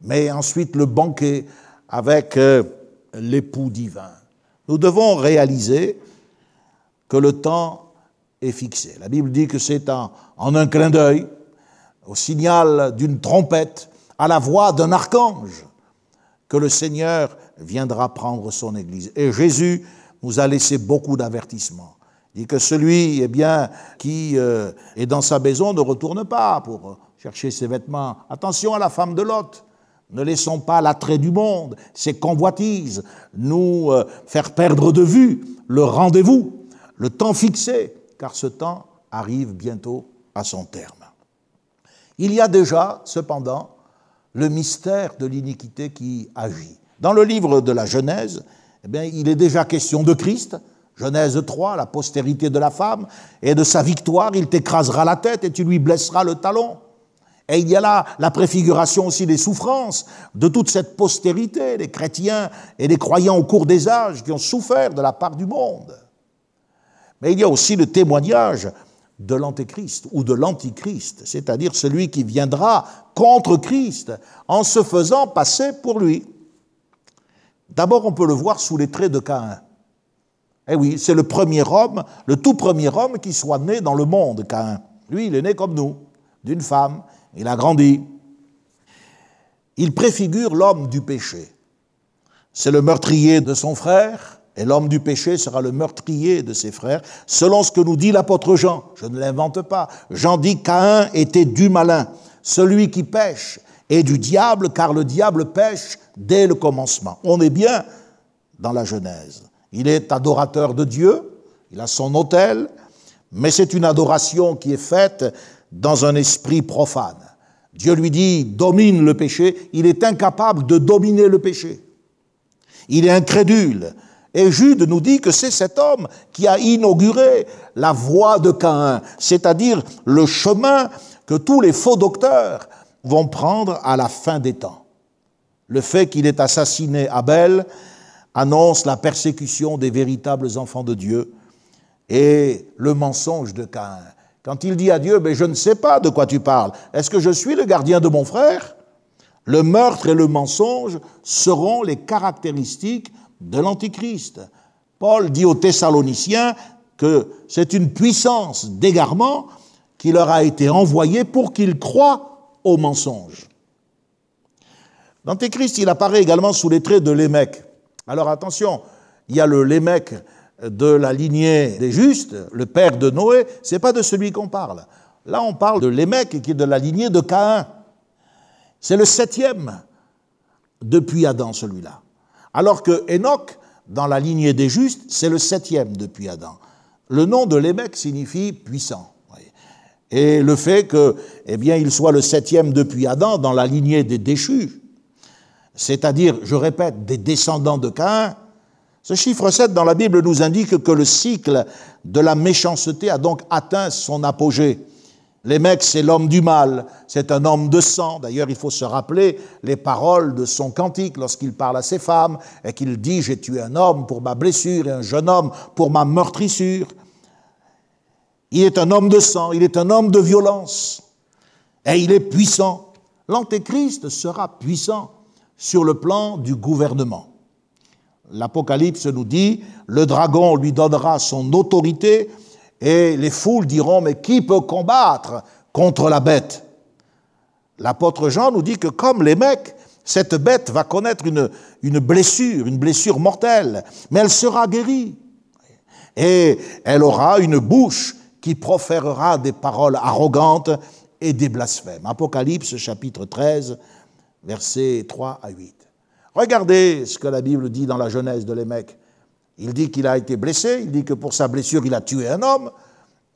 mais ensuite le banquet avec euh, l'époux divin. Nous devons réaliser que le temps est fixé. La Bible dit que c'est en, en un clin d'œil, au signal d'une trompette, à la voix d'un archange, que le Seigneur viendra prendre son Église. Et Jésus nous a laissé beaucoup d'avertissements. Il dit que celui eh bien, qui euh, est dans sa maison ne retourne pas pour chercher ses vêtements. Attention à la femme de Lot. Ne laissons pas l'attrait du monde, ses convoitises, nous euh, faire perdre de vue le rendez-vous, le temps fixé, car ce temps arrive bientôt à son terme. Il y a déjà, cependant, le mystère de l'iniquité qui agit. Dans le livre de la Genèse, eh bien, il est déjà question de Christ. Genèse 3, la postérité de la femme, et de sa victoire, il t'écrasera la tête et tu lui blesseras le talon. Et il y a là la préfiguration aussi des souffrances de toute cette postérité, des chrétiens et des croyants au cours des âges qui ont souffert de la part du monde. Mais il y a aussi le témoignage de l'antéchrist ou de l'antichrist, c'est-à-dire celui qui viendra contre Christ en se faisant passer pour lui. D'abord, on peut le voir sous les traits de Caïn. Eh oui, c'est le premier homme, le tout premier homme qui soit né dans le monde, Caïn. Lui, il est né comme nous, d'une femme, il a grandi. Il préfigure l'homme du péché. C'est le meurtrier de son frère, et l'homme du péché sera le meurtrier de ses frères, selon ce que nous dit l'apôtre Jean. Je ne l'invente pas. Jean dit Caïn était du malin. Celui qui pêche est du diable, car le diable pêche dès le commencement. On est bien dans la Genèse. Il est adorateur de Dieu, il a son autel, mais c'est une adoration qui est faite dans un esprit profane. Dieu lui dit, domine le péché, il est incapable de dominer le péché. Il est incrédule. Et Jude nous dit que c'est cet homme qui a inauguré la voie de Caïn, c'est-à-dire le chemin que tous les faux docteurs vont prendre à la fin des temps. Le fait qu'il ait assassiné Abel annonce la persécution des véritables enfants de Dieu et le mensonge de Caïn. Quand il dit à Dieu, mais je ne sais pas de quoi tu parles, est-ce que je suis le gardien de mon frère? Le meurtre et le mensonge seront les caractéristiques de l'Antichrist. Paul dit aux Thessaloniciens que c'est une puissance d'égarement qui leur a été envoyée pour qu'ils croient au mensonge. L'Antéchrist, il apparaît également sous les traits de Lémec. Alors attention, il y a le Lémec de la lignée des justes, le père de Noé, c'est pas de celui qu'on parle. Là, on parle de Lémec qui est de la lignée de Caïn. C'est le septième depuis Adam, celui-là. Alors que Enoch, dans la lignée des justes, c'est le septième depuis Adam. Le nom de Lémec signifie puissant. Et le fait que, eh bien, il soit le septième depuis Adam dans la lignée des déchus, c'est-à-dire, je répète, des descendants de Caïn, ce chiffre 7 dans la Bible nous indique que le cycle de la méchanceté a donc atteint son apogée. Les mecs, c'est l'homme du mal, c'est un homme de sang. D'ailleurs, il faut se rappeler les paroles de son cantique lorsqu'il parle à ses femmes et qu'il dit J'ai tué un homme pour ma blessure et un jeune homme pour ma meurtrissure. Il est un homme de sang, il est un homme de violence et il est puissant. L'Antéchrist sera puissant sur le plan du gouvernement. L'Apocalypse nous dit, le dragon lui donnera son autorité et les foules diront, mais qui peut combattre contre la bête? L'apôtre Jean nous dit que comme les mecs, cette bête va connaître une, une blessure, une blessure mortelle, mais elle sera guérie. Et elle aura une bouche qui proférera des paroles arrogantes et des blasphèmes. Apocalypse chapitre 13, versets 3 à 8. Regardez ce que la Bible dit dans la Genèse de Lémec. Il dit qu'il a été blessé, il dit que pour sa blessure il a tué un homme,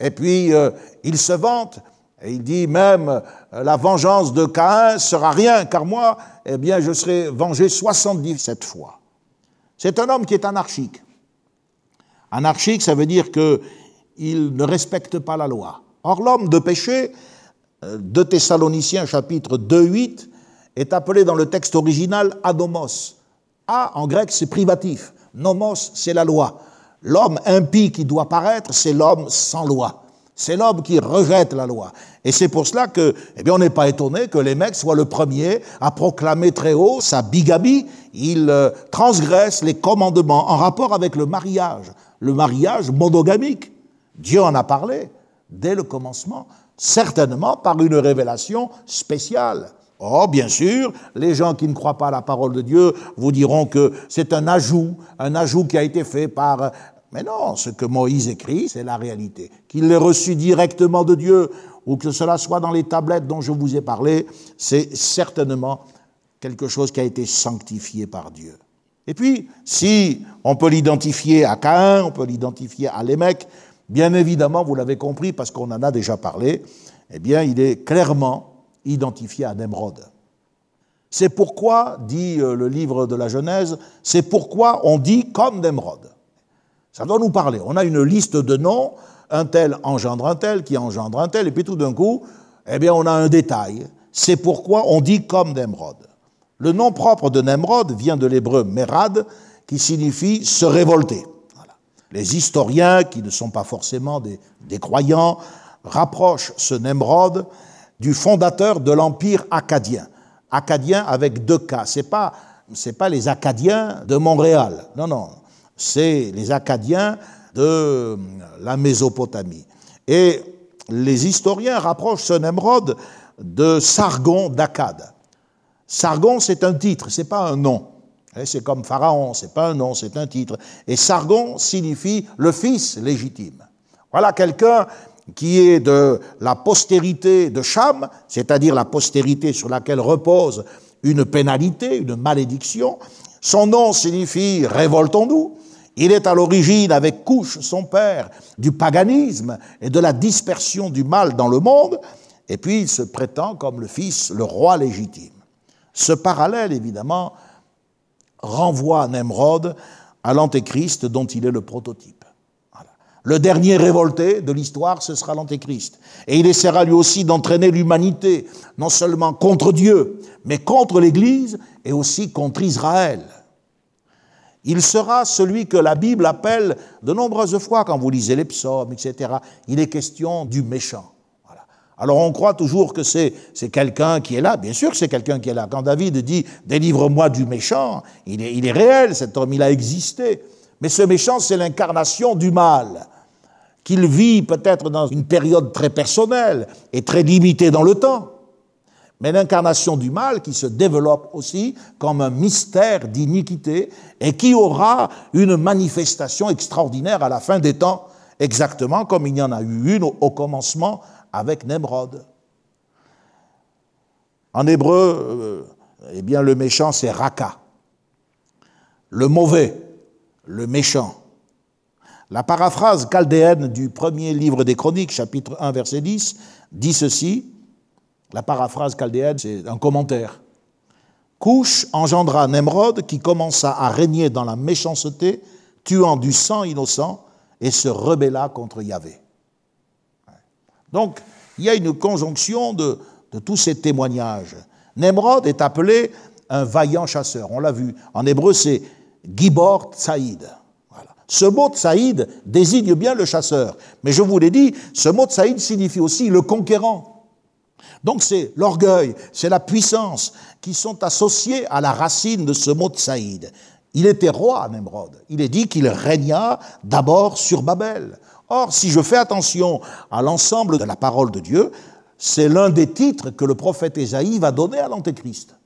et puis euh, il se vante, et il dit même euh, la vengeance de Caïn sera rien, car moi, eh bien, je serai vengé 77 fois. C'est un homme qui est anarchique. Anarchique, ça veut dire qu'il ne respecte pas la loi. Or, l'homme de péché, euh, de Thessaloniciens chapitre 2, 8, est appelé dans le texte original adomos. A en grec c'est privatif, nomos c'est la loi. L'homme impie qui doit paraître, c'est l'homme sans loi. C'est l'homme qui rejette la loi. Et c'est pour cela que, eh bien, on n'est pas étonné que les mecs soient le premier à proclamer très haut sa bigamie. Il euh, transgresse les commandements en rapport avec le mariage, le mariage monogamique. Dieu en a parlé dès le commencement, certainement par une révélation spéciale. Oh, bien sûr, les gens qui ne croient pas à la parole de Dieu vous diront que c'est un ajout, un ajout qui a été fait par mais non, ce que Moïse écrit, c'est la réalité. Qu'il l'ait reçu directement de Dieu ou que cela soit dans les tablettes dont je vous ai parlé, c'est certainement quelque chose qui a été sanctifié par Dieu. Et puis, si on peut l'identifier à Caïn, on peut l'identifier à Lémec, bien évidemment, vous l'avez compris parce qu'on en a déjà parlé, eh bien, il est clairement identifié à Nemrod. C'est pourquoi, dit euh, le livre de la Genèse, c'est pourquoi on dit comme Nemrod. Ça doit nous parler. On a une liste de noms, un tel engendre un tel, qui engendre un tel, et puis tout d'un coup, eh bien, on a un détail. C'est pourquoi on dit comme Nemrod. Le nom propre de Nemrod vient de l'hébreu Merad, qui signifie se révolter. Les historiens, qui ne sont pas forcément des, des croyants, rapprochent ce Nemrod du fondateur de l'empire acadien. Acadien avec deux cas. C'est pas c'est pas les Acadiens de Montréal. Non, non c'est les Acadiens de la Mésopotamie. Et les historiens rapprochent ce Nemrod de Sargon d'Akkad. Sargon, c'est un titre, c'est pas un nom. C'est comme Pharaon, c'est pas un nom, c'est un titre. Et Sargon signifie le fils légitime. Voilà quelqu'un qui est de la postérité de Cham, c'est-à-dire la postérité sur laquelle repose une pénalité, une malédiction. Son nom signifie révoltons-nous. Il est à l'origine, avec Couche, son père, du paganisme et de la dispersion du mal dans le monde, et puis il se prétend comme le fils, le roi légitime. Ce parallèle, évidemment, renvoie à Nemrod à l'antéchrist dont il est le prototype. Le dernier révolté de l'histoire, ce sera l'antéchrist. Et il essaiera lui aussi d'entraîner l'humanité, non seulement contre Dieu, mais contre l'Église et aussi contre Israël. Il sera celui que la Bible appelle de nombreuses fois quand vous lisez les psaumes, etc. Il est question du méchant. Alors on croit toujours que c'est quelqu'un qui est là. Bien sûr que c'est quelqu'un qui est là. Quand David dit délivre-moi du méchant, il est, il est réel, cet homme, il a existé. Mais ce méchant, c'est l'incarnation du mal, qu'il vit peut-être dans une période très personnelle et très limitée dans le temps mais l'incarnation du mal qui se développe aussi comme un mystère d'iniquité et qui aura une manifestation extraordinaire à la fin des temps, exactement comme il y en a eu une au commencement avec Nemrod. En hébreu, euh, eh bien, le méchant, c'est Raka. Le mauvais, le méchant. La paraphrase chaldéenne du premier livre des Chroniques, chapitre 1, verset 10, dit ceci la paraphrase chaldéenne, c'est un commentaire. Couche engendra Nemrod qui commença à régner dans la méchanceté, tuant du sang innocent et se rebella contre Yahvé. Donc, il y a une conjonction de, tous ces témoignages. Nemrod est appelé un vaillant chasseur. On l'a vu. En hébreu, c'est Gibor Tsaïd. Ce mot Tsaïd désigne bien le chasseur. Mais je vous l'ai dit, ce mot Tsaïd signifie aussi le conquérant. Donc c'est l'orgueil, c'est la puissance qui sont associés à la racine de ce mot de Saïd. Il était roi, Nemrod. Il est dit qu'il régna d'abord sur Babel. Or, si je fais attention à l'ensemble de la parole de Dieu, c'est l'un des titres que le prophète Ésaïe va donner à l'Antéchrist.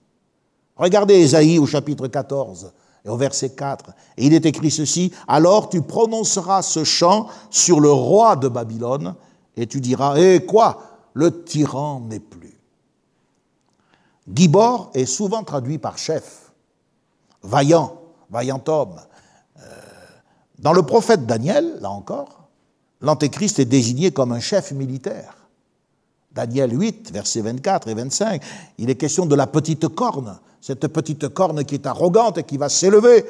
Regardez Ésaïe au chapitre 14 et au verset 4. Et il est écrit ceci, Alors tu prononceras ce chant sur le roi de Babylone, et tu diras, Eh quoi? Le tyran n'est plus. Gibor est souvent traduit par chef, vaillant, vaillant homme. Euh, dans le prophète Daniel, là encore, l'antéchrist est désigné comme un chef militaire. Daniel 8, versets 24 et 25, il est question de la petite corne, cette petite corne qui est arrogante et qui va s'élever.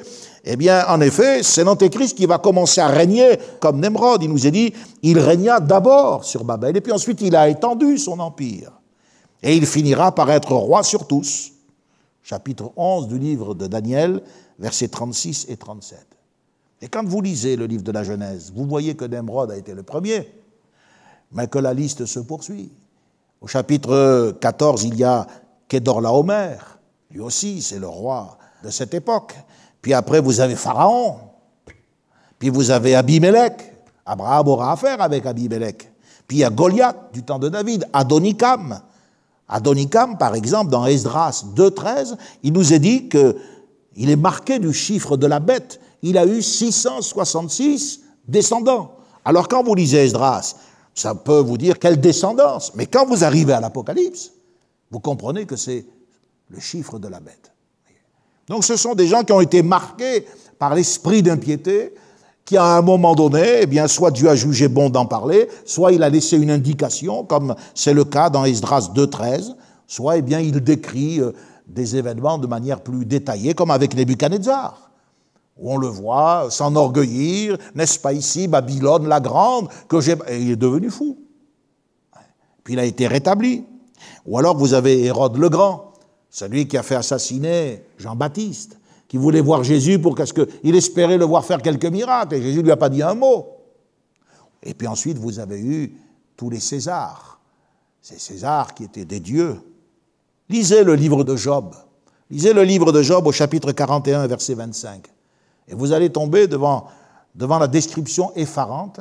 Eh bien, en effet, c'est l'Antéchrist qui va commencer à régner comme Nemrod. Il nous est dit, il régna d'abord sur Babel, et puis ensuite il a étendu son empire. Et il finira par être roi sur tous. Chapitre 11 du livre de Daniel, versets 36 et 37. Et quand vous lisez le livre de la Genèse, vous voyez que Nemrod a été le premier, mais que la liste se poursuit. Au chapitre 14, il y a Kedorlaomer, lui aussi, c'est le roi de cette époque. Puis après, vous avez Pharaon. Puis vous avez Abimelech. Abraham aura affaire avec Abimelech. Puis il y a Goliath du temps de David, Adonikam. Adonikam, par exemple, dans Esdras 2.13, il nous est dit qu'il est marqué du chiffre de la bête. Il a eu 666 descendants. Alors quand vous lisez Esdras, ça peut vous dire quelle descendance. Mais quand vous arrivez à l'Apocalypse, vous comprenez que c'est le chiffre de la bête. Donc ce sont des gens qui ont été marqués par l'esprit d'impiété, qui à un moment donné, eh bien, soit Dieu a jugé bon d'en parler, soit il a laissé une indication, comme c'est le cas dans Esdras 2.13, soit eh bien, il décrit euh, des événements de manière plus détaillée, comme avec Nebuchadnezzar, où on le voit s'enorgueillir, n'est-ce pas ici, Babylone la grande, que j'ai... Il est devenu fou. Puis il a été rétabli. Ou alors vous avez Hérode le Grand, celui qui a fait assassiner Jean-Baptiste, qui voulait voir Jésus pour qu'est-ce qu'il espérait le voir faire quelques miracles, et Jésus ne lui a pas dit un mot. Et puis ensuite, vous avez eu tous les Césars. Ces Césars qui étaient des dieux. Lisez le livre de Job. Lisez le livre de Job au chapitre 41, verset 25. Et vous allez tomber devant, devant la description effarante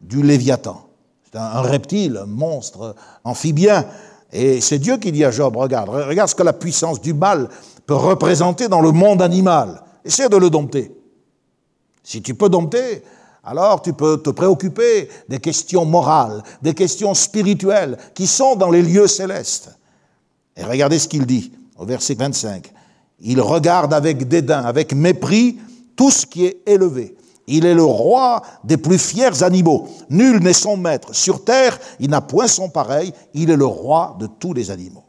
du Léviathan. C'est un reptile, un monstre amphibien et c'est Dieu qui dit à Job, regarde, regarde ce que la puissance du mal peut représenter dans le monde animal. Essaie de le dompter. Si tu peux dompter, alors tu peux te préoccuper des questions morales, des questions spirituelles qui sont dans les lieux célestes. Et regardez ce qu'il dit au verset 25. Il regarde avec dédain, avec mépris, tout ce qui est élevé il est le roi des plus fiers animaux. Nul n'est son maître. Sur terre, il n'a point son pareil. Il est le roi de tous les animaux.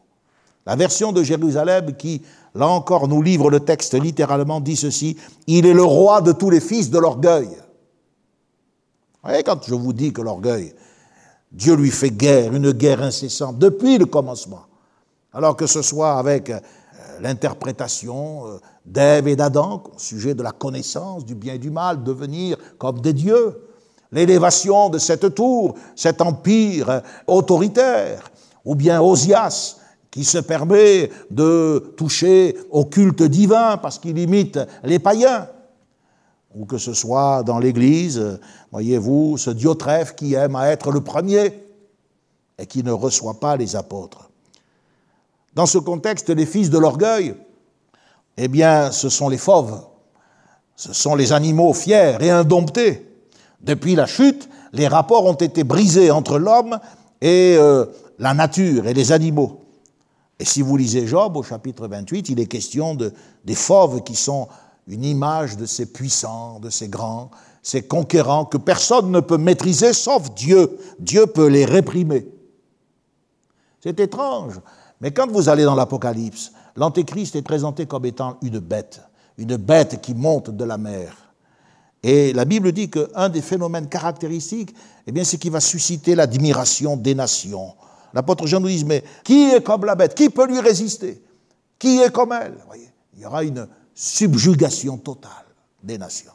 La version de Jérusalem qui, là encore, nous livre le texte littéralement, dit ceci. Il est le roi de tous les fils de l'orgueil. Vous voyez, quand je vous dis que l'orgueil, Dieu lui fait guerre, une guerre incessante, depuis le commencement. Alors que ce soit avec l'interprétation euh, d'Ève et d'Adam au sujet de la connaissance du bien et du mal, devenir comme des dieux, l'élévation de cette tour, cet empire autoritaire, ou bien Osias, qui se permet de toucher au culte divin parce qu'il imite les païens, ou que ce soit dans l'Église, voyez-vous, ce Diotrephe qui aime à être le premier et qui ne reçoit pas les apôtres. Dans ce contexte, les fils de l'orgueil eh bien, ce sont les fauves, ce sont les animaux fiers et indomptés. Depuis la chute, les rapports ont été brisés entre l'homme et euh, la nature et les animaux. Et si vous lisez Job au chapitre 28, il est question de, des fauves qui sont une image de ces puissants, de ces grands, ces conquérants que personne ne peut maîtriser sauf Dieu. Dieu peut les réprimer. C'est étrange, mais quand vous allez dans l'Apocalypse, l'Antéchrist est présenté comme étant une bête, une bête qui monte de la mer. Et la Bible dit qu'un des phénomènes caractéristiques, eh bien, c'est qu'il va susciter l'admiration des nations. L'apôtre Jean nous dit, mais qui est comme la bête? Qui peut lui résister? Qui est comme elle? Voyez, Il y aura une subjugation totale des nations.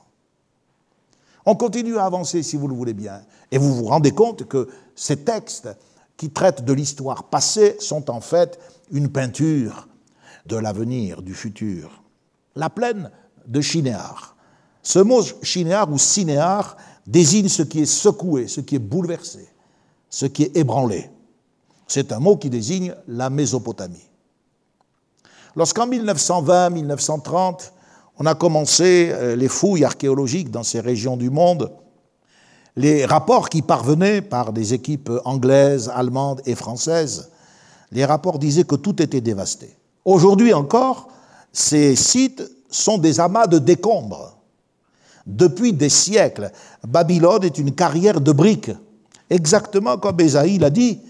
On continue à avancer, si vous le voulez bien, et vous vous rendez compte que ces textes qui traitent de l'histoire passée sont en fait une peinture de l'avenir, du futur. La plaine de Chinéar. Ce mot Chinéar ou Cinéar désigne ce qui est secoué, ce qui est bouleversé, ce qui est ébranlé. C'est un mot qui désigne la Mésopotamie. Lorsqu'en 1920-1930, on a commencé euh, les fouilles archéologiques dans ces régions du monde, les rapports qui parvenaient par des équipes anglaises, allemandes et françaises, les rapports disaient que tout était dévasté. Aujourd'hui encore, ces sites sont des amas de décombres. Depuis des siècles, Babylone est une carrière de briques. Exactement comme Esaïe l'a dit,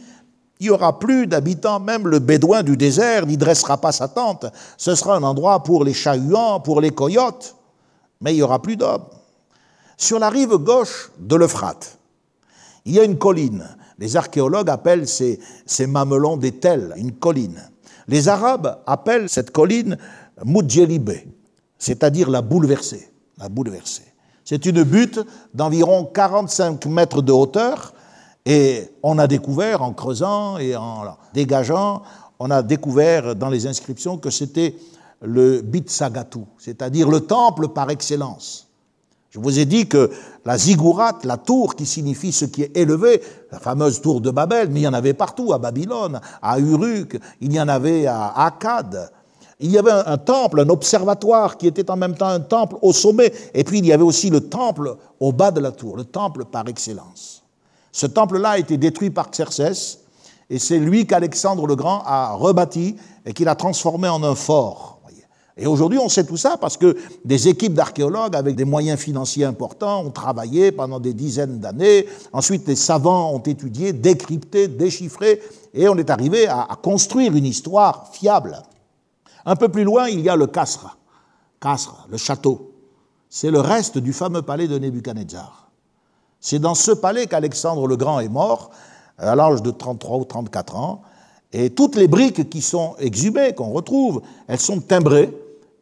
il n'y aura plus d'habitants, même le bédouin du désert n'y dressera pas sa tente. Ce sera un endroit pour les chahuans, pour les coyotes, mais il n'y aura plus d'hommes. Sur la rive gauche de l'Euphrate, il y a une colline. Les archéologues appellent ces, ces mamelons des tels, une colline. Les Arabes appellent cette colline Moudjelibé, c'est-à-dire la bouleversée. La bouleversée. C'est une butte d'environ 45 mètres de hauteur Et on a découvert, en creusant et en dégageant, on a découvert dans les inscriptions que c'était le Bitsagatu, c'est-à-dire le temple par excellence. Je vous ai dit que la ziggurat, la tour qui signifie ce qui est élevé, la fameuse tour de Babel, mais il y en avait partout, à Babylone, à Uruk, il y en avait à Akkad. Il y avait un, temple, un observatoire qui était en même temps un temple au sommet, et puis il y avait aussi le temple au bas de la tour, le temple par excellence. Ce temple-là a été détruit par Xerxès, et c'est lui qu'Alexandre le Grand a rebâti et qu'il a transformé en un fort. Et aujourd'hui, on sait tout ça parce que des équipes d'archéologues avec des moyens financiers importants ont travaillé pendant des dizaines d'années. Ensuite, les savants ont étudié, décrypté, déchiffré, et on est arrivé à, construire une histoire fiable. Un peu plus loin, il y a le Kasra, Kasra, le château. C'est le reste du fameux palais de Nebuchadnezzar. C'est dans ce palais qu'Alexandre le Grand est mort, à l'âge de 33 ou 34 ans, et toutes les briques qui sont exhumées, qu'on retrouve, elles sont timbrées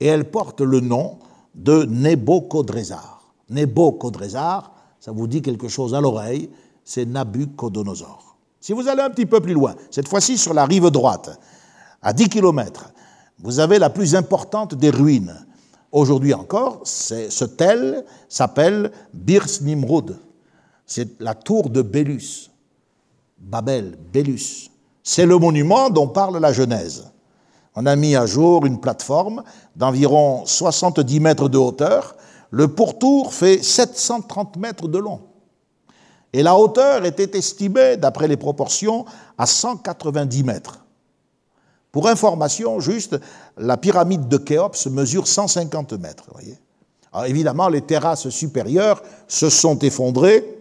et elles portent le nom de Nebuchadnezzar. Nebuchadnezzar, ça vous dit quelque chose à l'oreille, c'est Nabucodonosor. Si vous allez un petit peu plus loin, cette fois-ci sur la rive droite, à 10 km, vous avez la plus importante des ruines. Aujourd'hui encore, ce tel s'appelle Birs Nimrod. C'est la tour de Bélus. Babel, Bélus. C'est le monument dont parle la Genèse. On a mis à jour une plateforme d'environ 70 mètres de hauteur. Le pourtour fait 730 mètres de long. Et la hauteur était estimée, d'après les proportions, à 190 mètres. Pour information, juste, la pyramide de Khéops mesure 150 mètres. Évidemment, les terrasses supérieures se sont effondrées.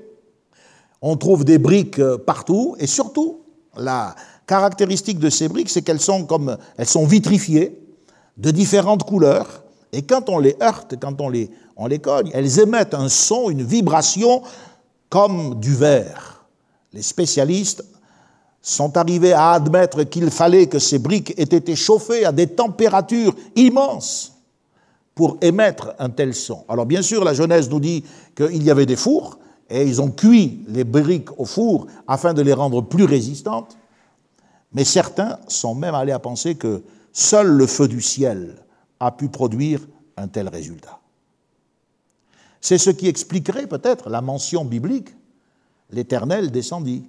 On trouve des briques partout et surtout, la, caractéristique de ces briques, c'est qu'elles sont comme elles sont vitrifiées de différentes couleurs, et quand on les heurte, quand on les, on les cogne, elles émettent un son, une vibration comme du verre. Les spécialistes sont arrivés à admettre qu'il fallait que ces briques aient été chauffées à des températures immenses pour émettre un tel son. Alors bien sûr, la Genèse nous dit qu'il y avait des fours, et ils ont cuit les briques au four afin de les rendre plus résistantes. Mais certains sont même allés à penser que seul le feu du ciel a pu produire un tel résultat. C'est ce qui expliquerait peut-être la mention biblique L'Éternel descendit.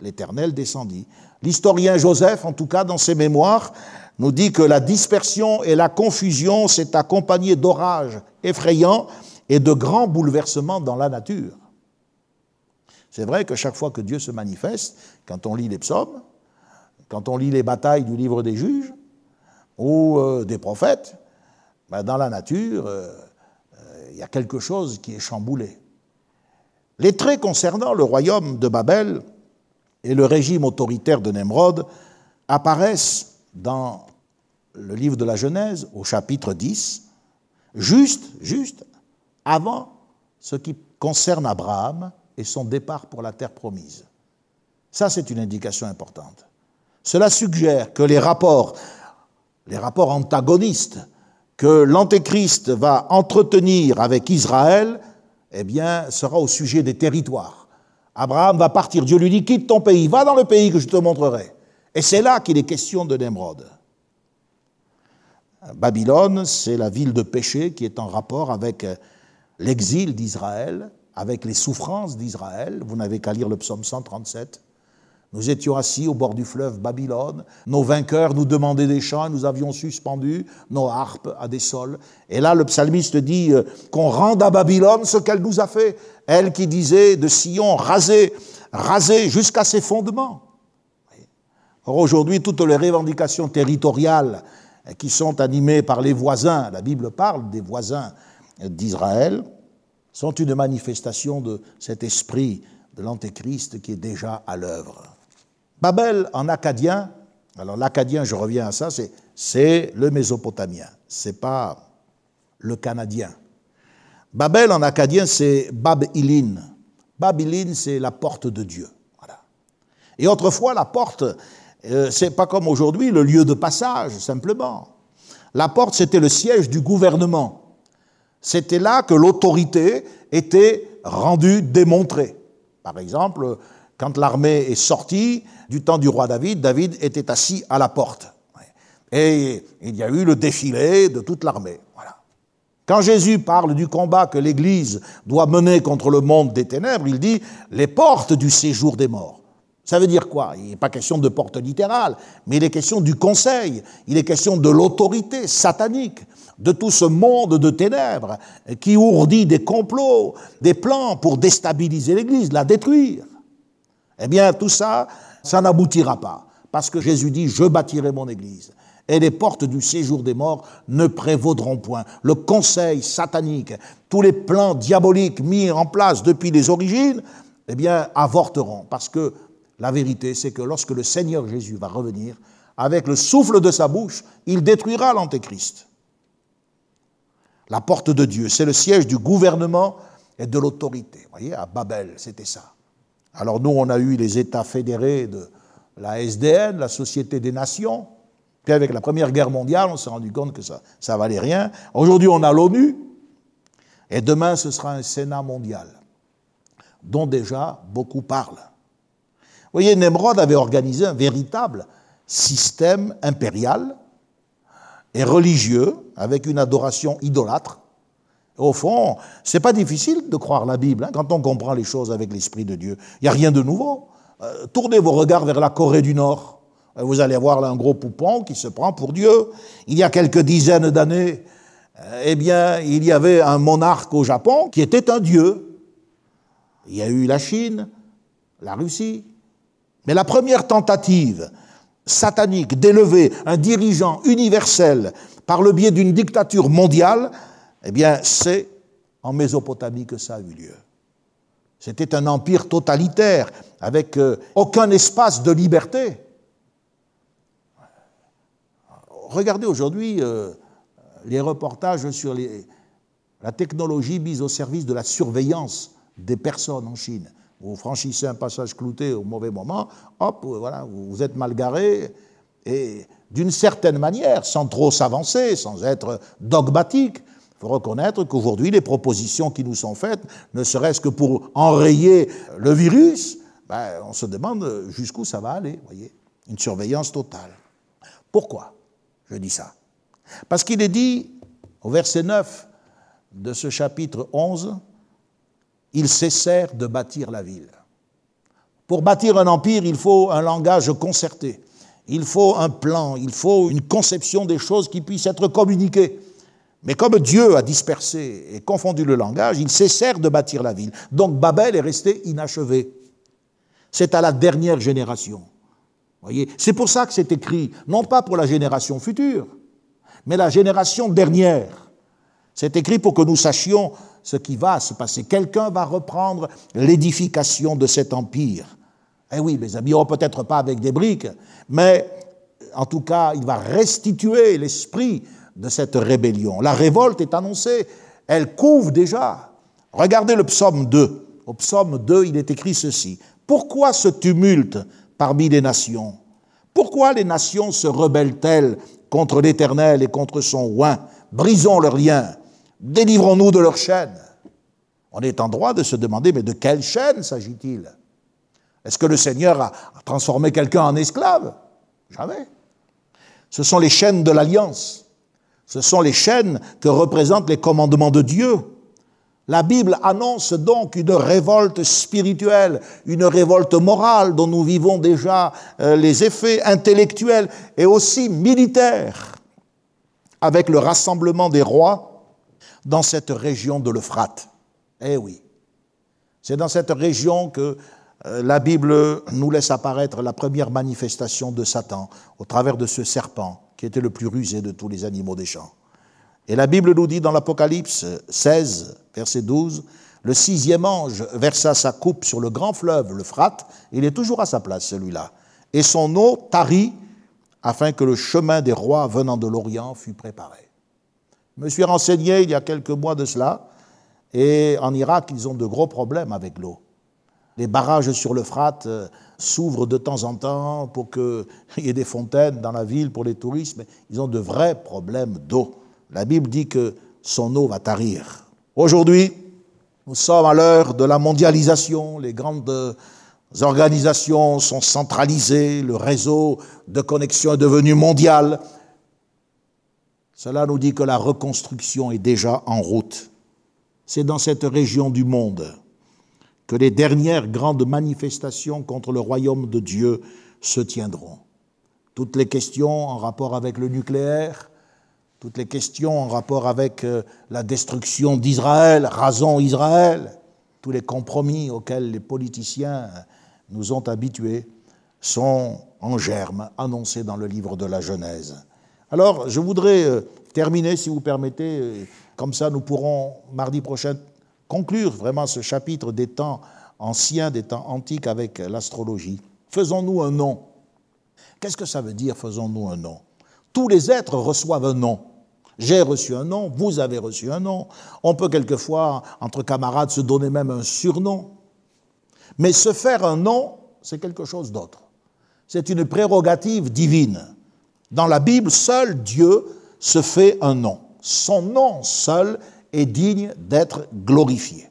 L'Éternel descendit. L'historien Joseph, en tout cas dans ses mémoires, nous dit que la dispersion et la confusion s'est accompagnée d'orages effrayants et de grands bouleversements dans la nature. C'est vrai que chaque fois que Dieu se manifeste, quand on lit les psaumes, quand on lit les batailles du livre des juges ou euh, des prophètes, ben, dans la nature, euh, euh, il y a quelque chose qui est chamboulé. Les traits concernant le royaume de Babel et le régime autoritaire de Nemrod apparaissent dans le livre de la Genèse au chapitre 10, juste, juste avant ce qui concerne Abraham et son départ pour la terre promise. Ça, c'est une indication importante. Cela suggère que les rapports, les rapports antagonistes que l'Antéchrist va entretenir avec Israël, eh bien, sera au sujet des territoires. Abraham va partir, Dieu lui dit, quitte ton pays, va dans le pays que je te montrerai. Et c'est là qu'il est question de Nemrod. Babylone, c'est la ville de péché qui est en rapport avec l'exil d'Israël, avec les souffrances d'Israël. Vous n'avez qu'à lire le psaume 137. Nous étions assis au bord du fleuve Babylone. Nos vainqueurs nous demandaient des chants nous avions suspendu nos harpes à des sols. Et là, le psalmiste dit euh, qu'on rende à Babylone ce qu'elle nous a fait. Elle qui disait de Sion, rasé, rasé jusqu'à ses fondements. Or, aujourd'hui, toutes les revendications territoriales qui sont animées par les voisins, la Bible parle des voisins d'Israël, sont une manifestation de cet esprit de l'Antéchrist qui est déjà à l'œuvre. Babel en acadien, alors l'acadien, je reviens à ça, c'est le mésopotamien, c'est pas le canadien. Babel en acadien, c'est Bab-Ilin. Bab-Ilin, c'est la porte de Dieu. Voilà. Et autrefois, la porte, euh, c'est pas comme aujourd'hui le lieu de passage, simplement. La porte, c'était le siège du gouvernement. C'était là que l'autorité était rendue, démontrée. Par exemple, Quand l'armée est sortie du temps du roi David, David était assis à la porte. Et il y a eu le défilé de toute l'armée. Voilà. Quand Jésus parle du combat que l'Église doit mener contre le monde des ténèbres, il dit les portes du séjour des morts. Ça veut dire quoi? Il n'est pas question de porte littérale, mais il est question du conseil, il est question de l'autorité satanique, de tout ce monde de ténèbres qui ourdit des complots, des plans pour déstabiliser l'Église, la détruire. Eh bien, tout ça, ça n'aboutira pas, parce que Jésus dit, je bâtirai mon Église et les portes du séjour des morts ne prévaudront point. Le conseil satanique, tous les plans diaboliques mis en place depuis les origines, eh bien, avorteront. Parce que la vérité, c'est que lorsque le Seigneur Jésus va revenir, avec le souffle de sa bouche, il détruira l'Antéchrist. La porte de Dieu, c'est le siège du gouvernement et de l'autorité. Vous voyez, à Babel, c'était ça. Alors nous, on a eu les États fédérés de la SDN, la Société des Nations, puis avec la Première Guerre mondiale, on s'est rendu compte que ça ne valait rien. Aujourd'hui, on a l'ONU, et demain, ce sera un Sénat mondial, dont déjà beaucoup parlent. Vous voyez, Nemrod avait organisé un véritable système impérial et religieux, avec une adoration idolâtre. Au fond, c'est pas difficile de croire la Bible hein, quand on comprend les choses avec l'Esprit de Dieu. Il n'y a rien de nouveau. Euh, tournez vos regards vers la Corée du Nord. Vous allez voir là un gros poupon qui se prend pour Dieu. Il y a quelques dizaines d'années, euh, eh bien, il y avait un monarque au Japon qui était un dieu. Il y a eu la Chine, la Russie. Mais la première tentative satanique d'élever un dirigeant universel par le biais d'une dictature mondiale, eh bien, c'est en Mésopotamie que ça a eu lieu. C'était un empire totalitaire avec euh, aucun espace de liberté. regardez aujourd'hui euh, les reportages sur la technologie mise au service de la surveillance des personnes en Chine. Vous franchissez un passage clouté au mauvais moment, hop, voilà, vous êtes mal garé, et d'une certaine manière, sans trop s'avancer, sans être dogmatique, faut reconnaître qu'aujourd'hui, les propositions qui nous sont faites, ne serait-ce que pour enrayer le virus, ben, on se demande jusqu'où ça va aller, voyez, une surveillance totale. Pourquoi je dis ça? Parce qu'il est dit au verset 9 de ce chapitre 11, ils cessèrent de bâtir la ville. Pour bâtir un empire, il faut un langage concerté, il faut un plan, il faut une conception des choses qui puissent être communiquées. Mais comme Dieu a dispersé et confondu le langage, ils cessèrent de bâtir la ville. Donc Babel est resté inachevé. C'est à la dernière génération. C'est pour ça que c'est écrit, non pas pour la génération future, mais la génération dernière. C'est écrit pour que nous sachions ce qui va se passer. Quelqu'un va reprendre l'édification de cet empire. Eh oui, mes amis, peut-être pas avec des briques, mais en tout cas, il va restituer l'esprit de cette rébellion. La révolte est annoncée, elle couvre déjà. Regardez le psaume 2. Au psaume 2, il est écrit ceci. Pourquoi ce tumulte parmi les nations? Pourquoi les nations se rebellent-elles contre l'Éternel et contre son oint? Brisons leurs liens, délivrons-nous de leurs chaînes. On est en droit de se demander, mais de quelle chaîne s'agit-il? Est-ce que le Seigneur a transformé quelqu'un en esclave? Jamais. Ce sont les chaînes de l'alliance. Ce sont les chaînes que représentent les commandements de Dieu. La Bible annonce donc une révolte spirituelle, une révolte morale dont nous vivons déjà euh, les effets intellectuels et aussi militaires, avec le rassemblement des rois dans cette région de l'Euphrate. Eh oui, c'est dans cette région que euh, la Bible nous laisse apparaître la première manifestation de Satan au travers de ce serpent qui était le plus rusé de tous les animaux des champs. Et la Bible nous dit dans l'Apocalypse 16, verset 12, le sixième ange versa sa coupe sur le grand fleuve, le Frate, il est toujours à sa place celui-là, et son eau tarit afin que le chemin des rois venant de l'Orient fût préparé. Je me suis renseigné il y a quelques mois de cela, et en Irak, ils ont de gros problèmes avec l'eau. Les barrages sur le Frate euh, s'ouvrent de temps en temps pour qu'il y ait des fontaines dans la ville pour les touristes, mais ils ont de vrais problèmes d'eau. La Bible dit que son eau va tarir. Aujourd'hui, nous sommes à l'heure de la mondialisation, les grandes organisations sont centralisées, le réseau de connexion est devenu mondial. Cela nous dit que la reconstruction est déjà en route. C'est dans cette région du monde que les dernières grandes manifestations contre le royaume de Dieu se tiendront. Toutes les questions en rapport avec le nucléaire, toutes les questions en rapport avec euh, la destruction d'Israël, rasons Israël, tous les compromis auxquels les politiciens nous ont habitués sont en germe, annoncés dans le livre de la Genèse. Alors, je voudrais euh, terminer, si vous permettez, euh, comme ça nous pourrons, mardi prochain, conclure vraiment ce chapitre des temps anciens, des temps antiques avec l'astrologie. Faisons-nous un nom. Qu'est-ce que ça veut dire, faisons-nous un nom? Tous les êtres reçoivent un nom. J'ai reçu un nom, vous avez reçu un nom. On peut quelquefois, entre camarades, se donner même un surnom. Mais se faire un nom, c'est quelque chose d'autre. C'est une prérogative divine. Dans la Bible, seul Dieu se fait un nom. Son nom seul est digne d'être glorifié.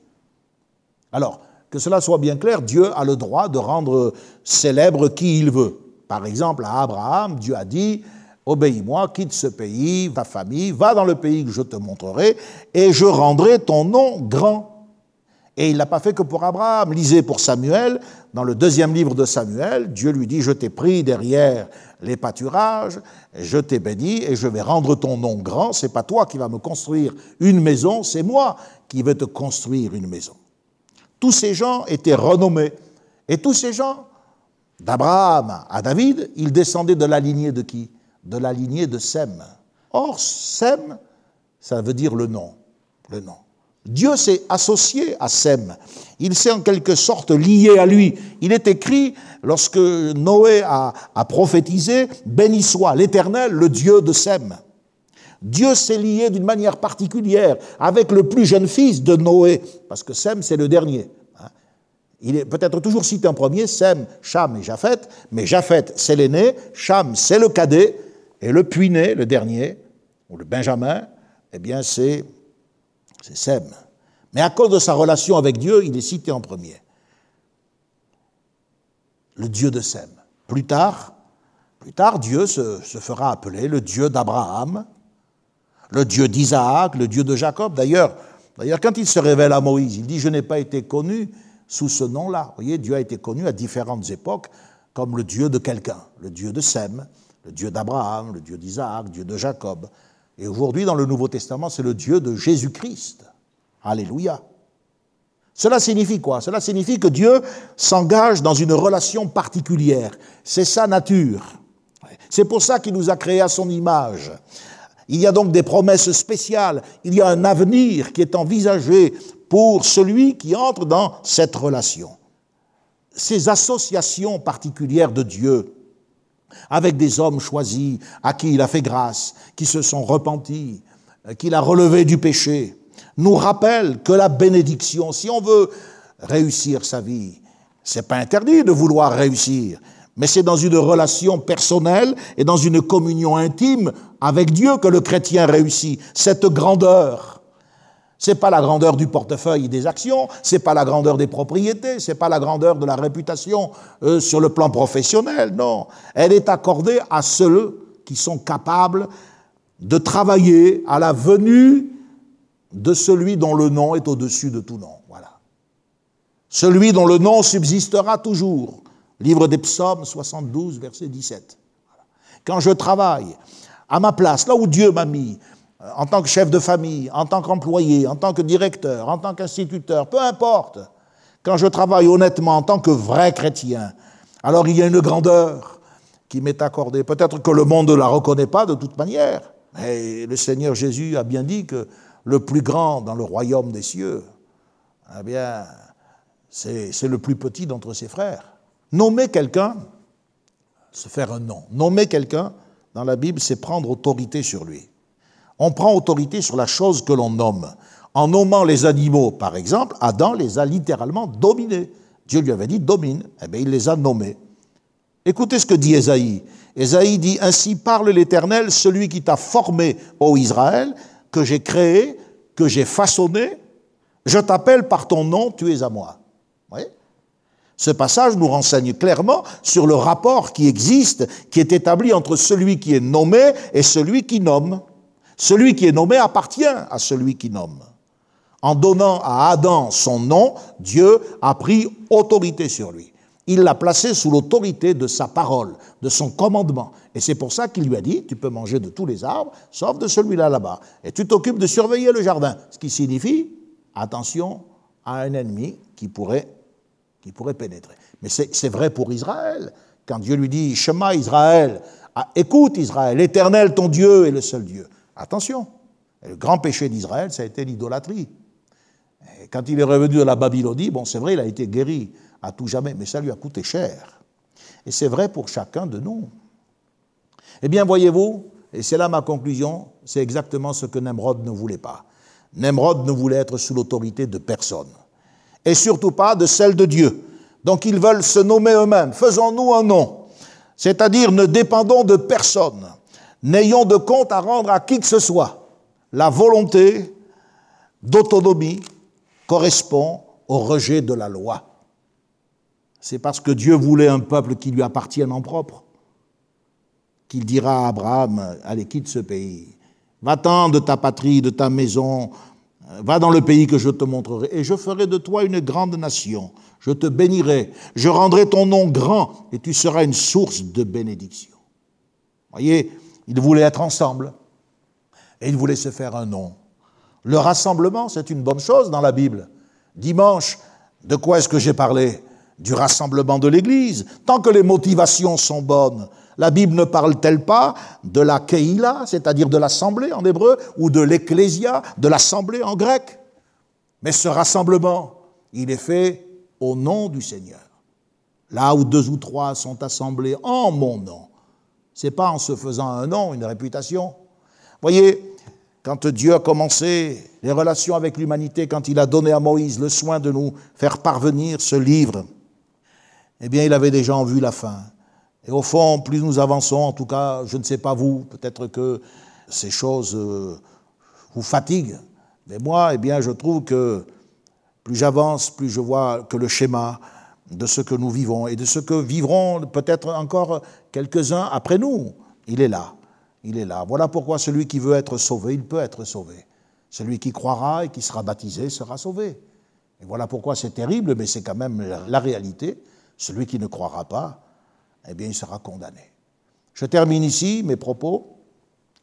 Alors, que cela soit bien clair, Dieu a le droit de rendre célèbre qui il veut. Par exemple, à Abraham, Dieu a dit, Obéis-moi, quitte ce pays, ta famille, va dans le pays que je te montrerai, et je rendrai ton nom grand. Et il n'a pas fait que pour Abraham. Lisez pour Samuel, dans le deuxième livre de Samuel, Dieu lui dit, je t'ai pris derrière les pâturages, je t'ai béni et je vais rendre ton nom grand. C'est pas toi qui vas me construire une maison, c'est moi qui vais te construire une maison. Tous ces gens étaient renommés. Et tous ces gens, d'Abraham à David, ils descendaient de la lignée de qui? De la lignée de Sem. Or, Sem, ça veut dire le nom. Le nom. Dieu s'est associé à Sem. Il s'est en quelque sorte lié à lui. Il est écrit, lorsque Noé a, prophétisé, Béni soit l'Éternel, le Dieu de Sem. Dieu s'est lié d'une manière particulière avec le plus jeune fils de Noé, parce que Sem, c'est le dernier. Hein. Il est peut-être toujours cité en premier, Sem, Cham et Japhet, mais Japhet, c'est l'aîné, Cham, c'est le cadet, et le puiné, le dernier, ou le Benjamin, eh bien, c'est c'est Sem. Mais à cause de sa relation avec Dieu, il est cité en premier. Le Dieu de Sem. Plus tard, plus tard, Dieu se, fera appeler le Dieu d'Abraham, le Dieu d'Isaac, le Dieu de Jacob. D'ailleurs, d'ailleurs, quand il se révèle à Moïse, il dit Je n'ai pas été connu sous ce nom-là. Vous voyez, Dieu a été connu à différentes époques comme le Dieu de quelqu'un, le Dieu de Sem, le Dieu d'Abraham, le Dieu d'Isaac, le Dieu de Jacob. Et aujourd'hui, dans le Nouveau Testament, c'est le Dieu de Jésus-Christ. Alléluia. Cela signifie quoi? Cela signifie que Dieu s'engage dans une relation particulière. C'est sa nature. C'est pour ça qu'il nous a créés à son image. Il y a donc des promesses spéciales. Il y a un avenir qui est envisagé pour celui qui entre dans cette relation. Ces associations particulières de Dieu avec des hommes choisis à qui il a fait grâce, qui se sont repentis, qu'il a relevés du péché, nous rappellent que la bénédiction, si on veut réussir sa vie, c'est pas interdit de vouloir réussir, mais c'est dans une relation personnelle et dans une communion intime avec Dieu que le chrétien réussit. Cette grandeur, c'est pas la grandeur du portefeuille des actions, c'est pas la grandeur des propriétés, c'est pas la grandeur de la réputation euh, sur le plan professionnel, non. Elle est accordée à ceux qui sont capables de travailler à la venue de celui dont le nom est au-dessus de tout nom. Voilà. Celui dont le nom subsistera toujours. Livre des Psaumes 72, verset 17. Quand je travaille à ma place, là où Dieu m'a mis, en tant que chef de famille, en tant qu'employé, en tant que directeur, en tant qu'instituteur, peu importe, quand je travaille honnêtement en tant que vrai chrétien, alors il y a une grandeur qui m'est accordée. Peut-être que le monde ne la reconnaît pas de toute manière, mais le Seigneur Jésus a bien dit que le plus grand dans le royaume des cieux, eh bien, c'est le plus petit d'entre ses frères. Nommer quelqu'un, se faire un nom. Nommer quelqu'un, dans la Bible, c'est prendre autorité sur lui. On prend autorité sur la chose que l'on nomme. En nommant les animaux, par exemple, Adam les a littéralement dominés. Dieu lui avait dit domine, eh bien il les a nommés. Écoutez ce que dit Ésaïe. Ésaïe dit Ainsi parle l'Éternel, celui qui t'a formé, ô Israël, que j'ai créé, que j'ai façonné. Je t'appelle par ton nom, tu es à moi. Ce passage nous renseigne clairement sur le rapport qui existe, qui est établi entre celui qui est nommé et celui qui nomme. Celui qui est nommé appartient à celui qui nomme. En donnant à Adam son nom, Dieu a pris autorité sur lui. Il l'a placé sous l'autorité de sa parole, de son commandement. Et c'est pour ça qu'il lui a dit, tu peux manger de tous les arbres, sauf de celui-là là-bas. Et tu t'occupes de surveiller le jardin. Ce qui signifie, attention à un ennemi qui pourrait, pénétrer. Mais c'est vrai pour Israël. Quand Dieu lui dit, chemin Israël, ah, écoute Israël, l'éternel ton Dieu est le seul Dieu. Attention, le grand péché d'Israël, ça a été l'idolâtrie. Quand il est revenu de la Babylonie, bon, c'est vrai, il a été guéri à tout jamais, mais ça lui a coûté cher. Et c'est vrai pour chacun de nous. Eh bien, voyez-vous, et c'est là ma conclusion, c'est exactement ce que Nemrod ne voulait pas. Nemrod ne voulait être sous l'autorité de personne, et surtout pas de celle de Dieu. Donc ils veulent se nommer eux-mêmes. Faisons-nous un nom, c'est-à-dire ne dépendons de personne. N'ayons de compte à rendre à qui que ce soit. La volonté d'autonomie correspond au rejet de la loi. C'est parce que Dieu voulait un peuple qui lui appartienne en propre qu'il dira à Abraham, allez, quitte ce pays, va-t'en de ta patrie, de ta maison, va dans le pays que je te montrerai, et je ferai de toi une grande nation, je te bénirai, je rendrai ton nom grand, et tu seras une source de bénédiction. Voyez, ils voulaient être ensemble et ils voulaient se faire un nom. Le rassemblement, c'est une bonne chose dans la Bible. Dimanche, de quoi est-ce que j'ai parlé? Du rassemblement de l'Église. Tant que les motivations sont bonnes, la Bible ne parle-t-elle pas de la keila, c'est-à-dire de l'assemblée en hébreu, ou de l'ecclésia, de l'assemblée en grec? Mais ce rassemblement, il est fait au nom du Seigneur. Là où deux ou trois sont assemblés en mon nom, c'est pas en se faisant un nom, une réputation. Voyez, quand Dieu a commencé les relations avec l'humanité, quand il a donné à Moïse le soin de nous faire parvenir ce livre, eh bien, il avait déjà en vue la fin. Et au fond, plus nous avançons, en tout cas, je ne sais pas vous, peut-être que ces choses euh, vous fatiguent, mais moi, eh bien, je trouve que plus j'avance, plus je vois que le schéma de ce que nous vivons et de ce que vivront peut-être encore quelques-uns après nous. Il est là, il est là. Voilà pourquoi celui qui veut être sauvé, il peut être sauvé. Celui qui croira et qui sera baptisé sera sauvé. Et voilà pourquoi c'est terrible, mais c'est quand même la réalité. Celui qui ne croira pas, eh bien, il sera condamné. Je termine ici mes propos.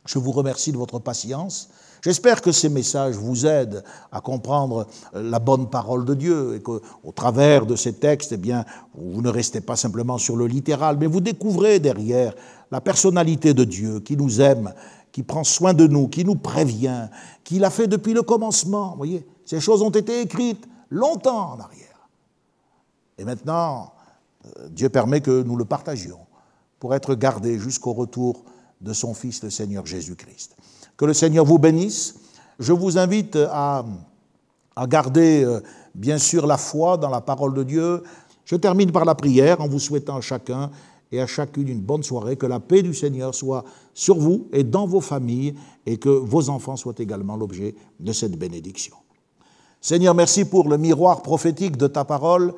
Je vous remercie de votre patience. J'espère que ces messages vous aident à comprendre euh, la bonne parole de Dieu et qu'au travers de ces textes, eh bien, vous ne restez pas simplement sur le littéral, mais vous découvrez derrière la personnalité de Dieu qui nous aime, qui prend soin de nous, qui nous prévient, qui l'a fait depuis le commencement. Vous voyez, ces choses ont été écrites longtemps en arrière. Et maintenant, euh, Dieu permet que nous le partagions pour être gardés jusqu'au retour de son Fils, le Seigneur Jésus-Christ. Que le Seigneur vous bénisse. Je vous invite à, garder, euh, bien sûr, la foi dans la parole de Dieu. Je termine par la prière en vous souhaitant à chacun et à chacune une bonne soirée. Que la paix du Seigneur soit sur vous et dans vos familles et que vos enfants soient également l'objet de cette bénédiction. Seigneur, merci pour le miroir prophétique de ta parole.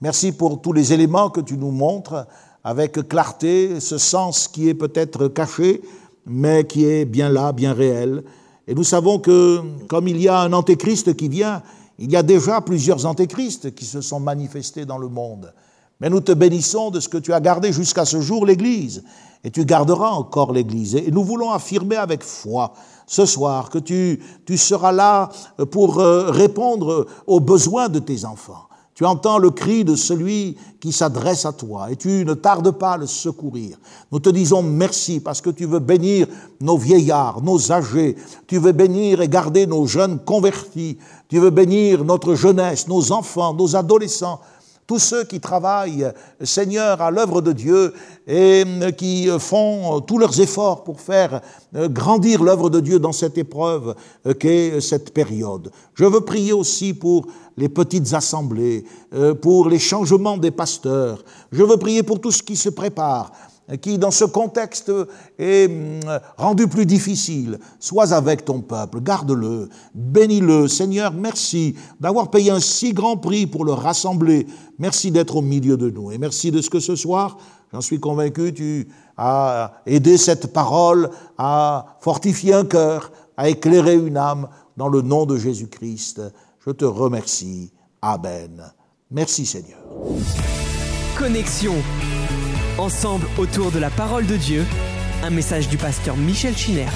Merci pour tous les éléments que tu nous montres avec clarté, ce sens qui est peut-être caché, mais qui est bien là, bien réel. Et nous savons que comme il y a un antéchrist qui vient, il y a déjà plusieurs antéchrists qui se sont manifestés dans le monde. Mais nous te bénissons de ce que tu as gardé jusqu'à ce jour l'Église. Et tu garderas encore l'Église. Et nous voulons affirmer avec foi ce soir que tu, tu seras là pour euh, répondre aux besoins de tes enfants. Tu entends le cri de celui qui s'adresse à toi et tu ne tardes pas à le secourir. Nous te disons merci parce que tu veux bénir nos vieillards, nos âgés, tu veux bénir et garder nos jeunes convertis, tu veux bénir notre jeunesse, nos enfants, nos adolescents, tous ceux qui travaillent, Seigneur, à l'œuvre de Dieu et qui font tous leurs efforts pour faire grandir l'œuvre de Dieu dans cette épreuve qu'est cette période. Je veux prier aussi pour les petites assemblées, euh, pour les changements des pasteurs. Je veux prier pour tout ce qui se prépare, qui dans ce contexte est hum, rendu plus difficile. Sois avec ton peuple, garde-le, bénis-le. Seigneur, merci d'avoir payé un si grand prix pour le rassembler. Merci d'être au milieu de nous. Et merci de ce que ce soir, j'en suis convaincu, tu as aidé cette parole à fortifier un cœur, à éclairer une âme dans le nom de Jésus-Christ. Je te remercie. Amen. Merci Seigneur. Connexion. Ensemble autour de la parole de Dieu. Un message du pasteur Michel Chiner.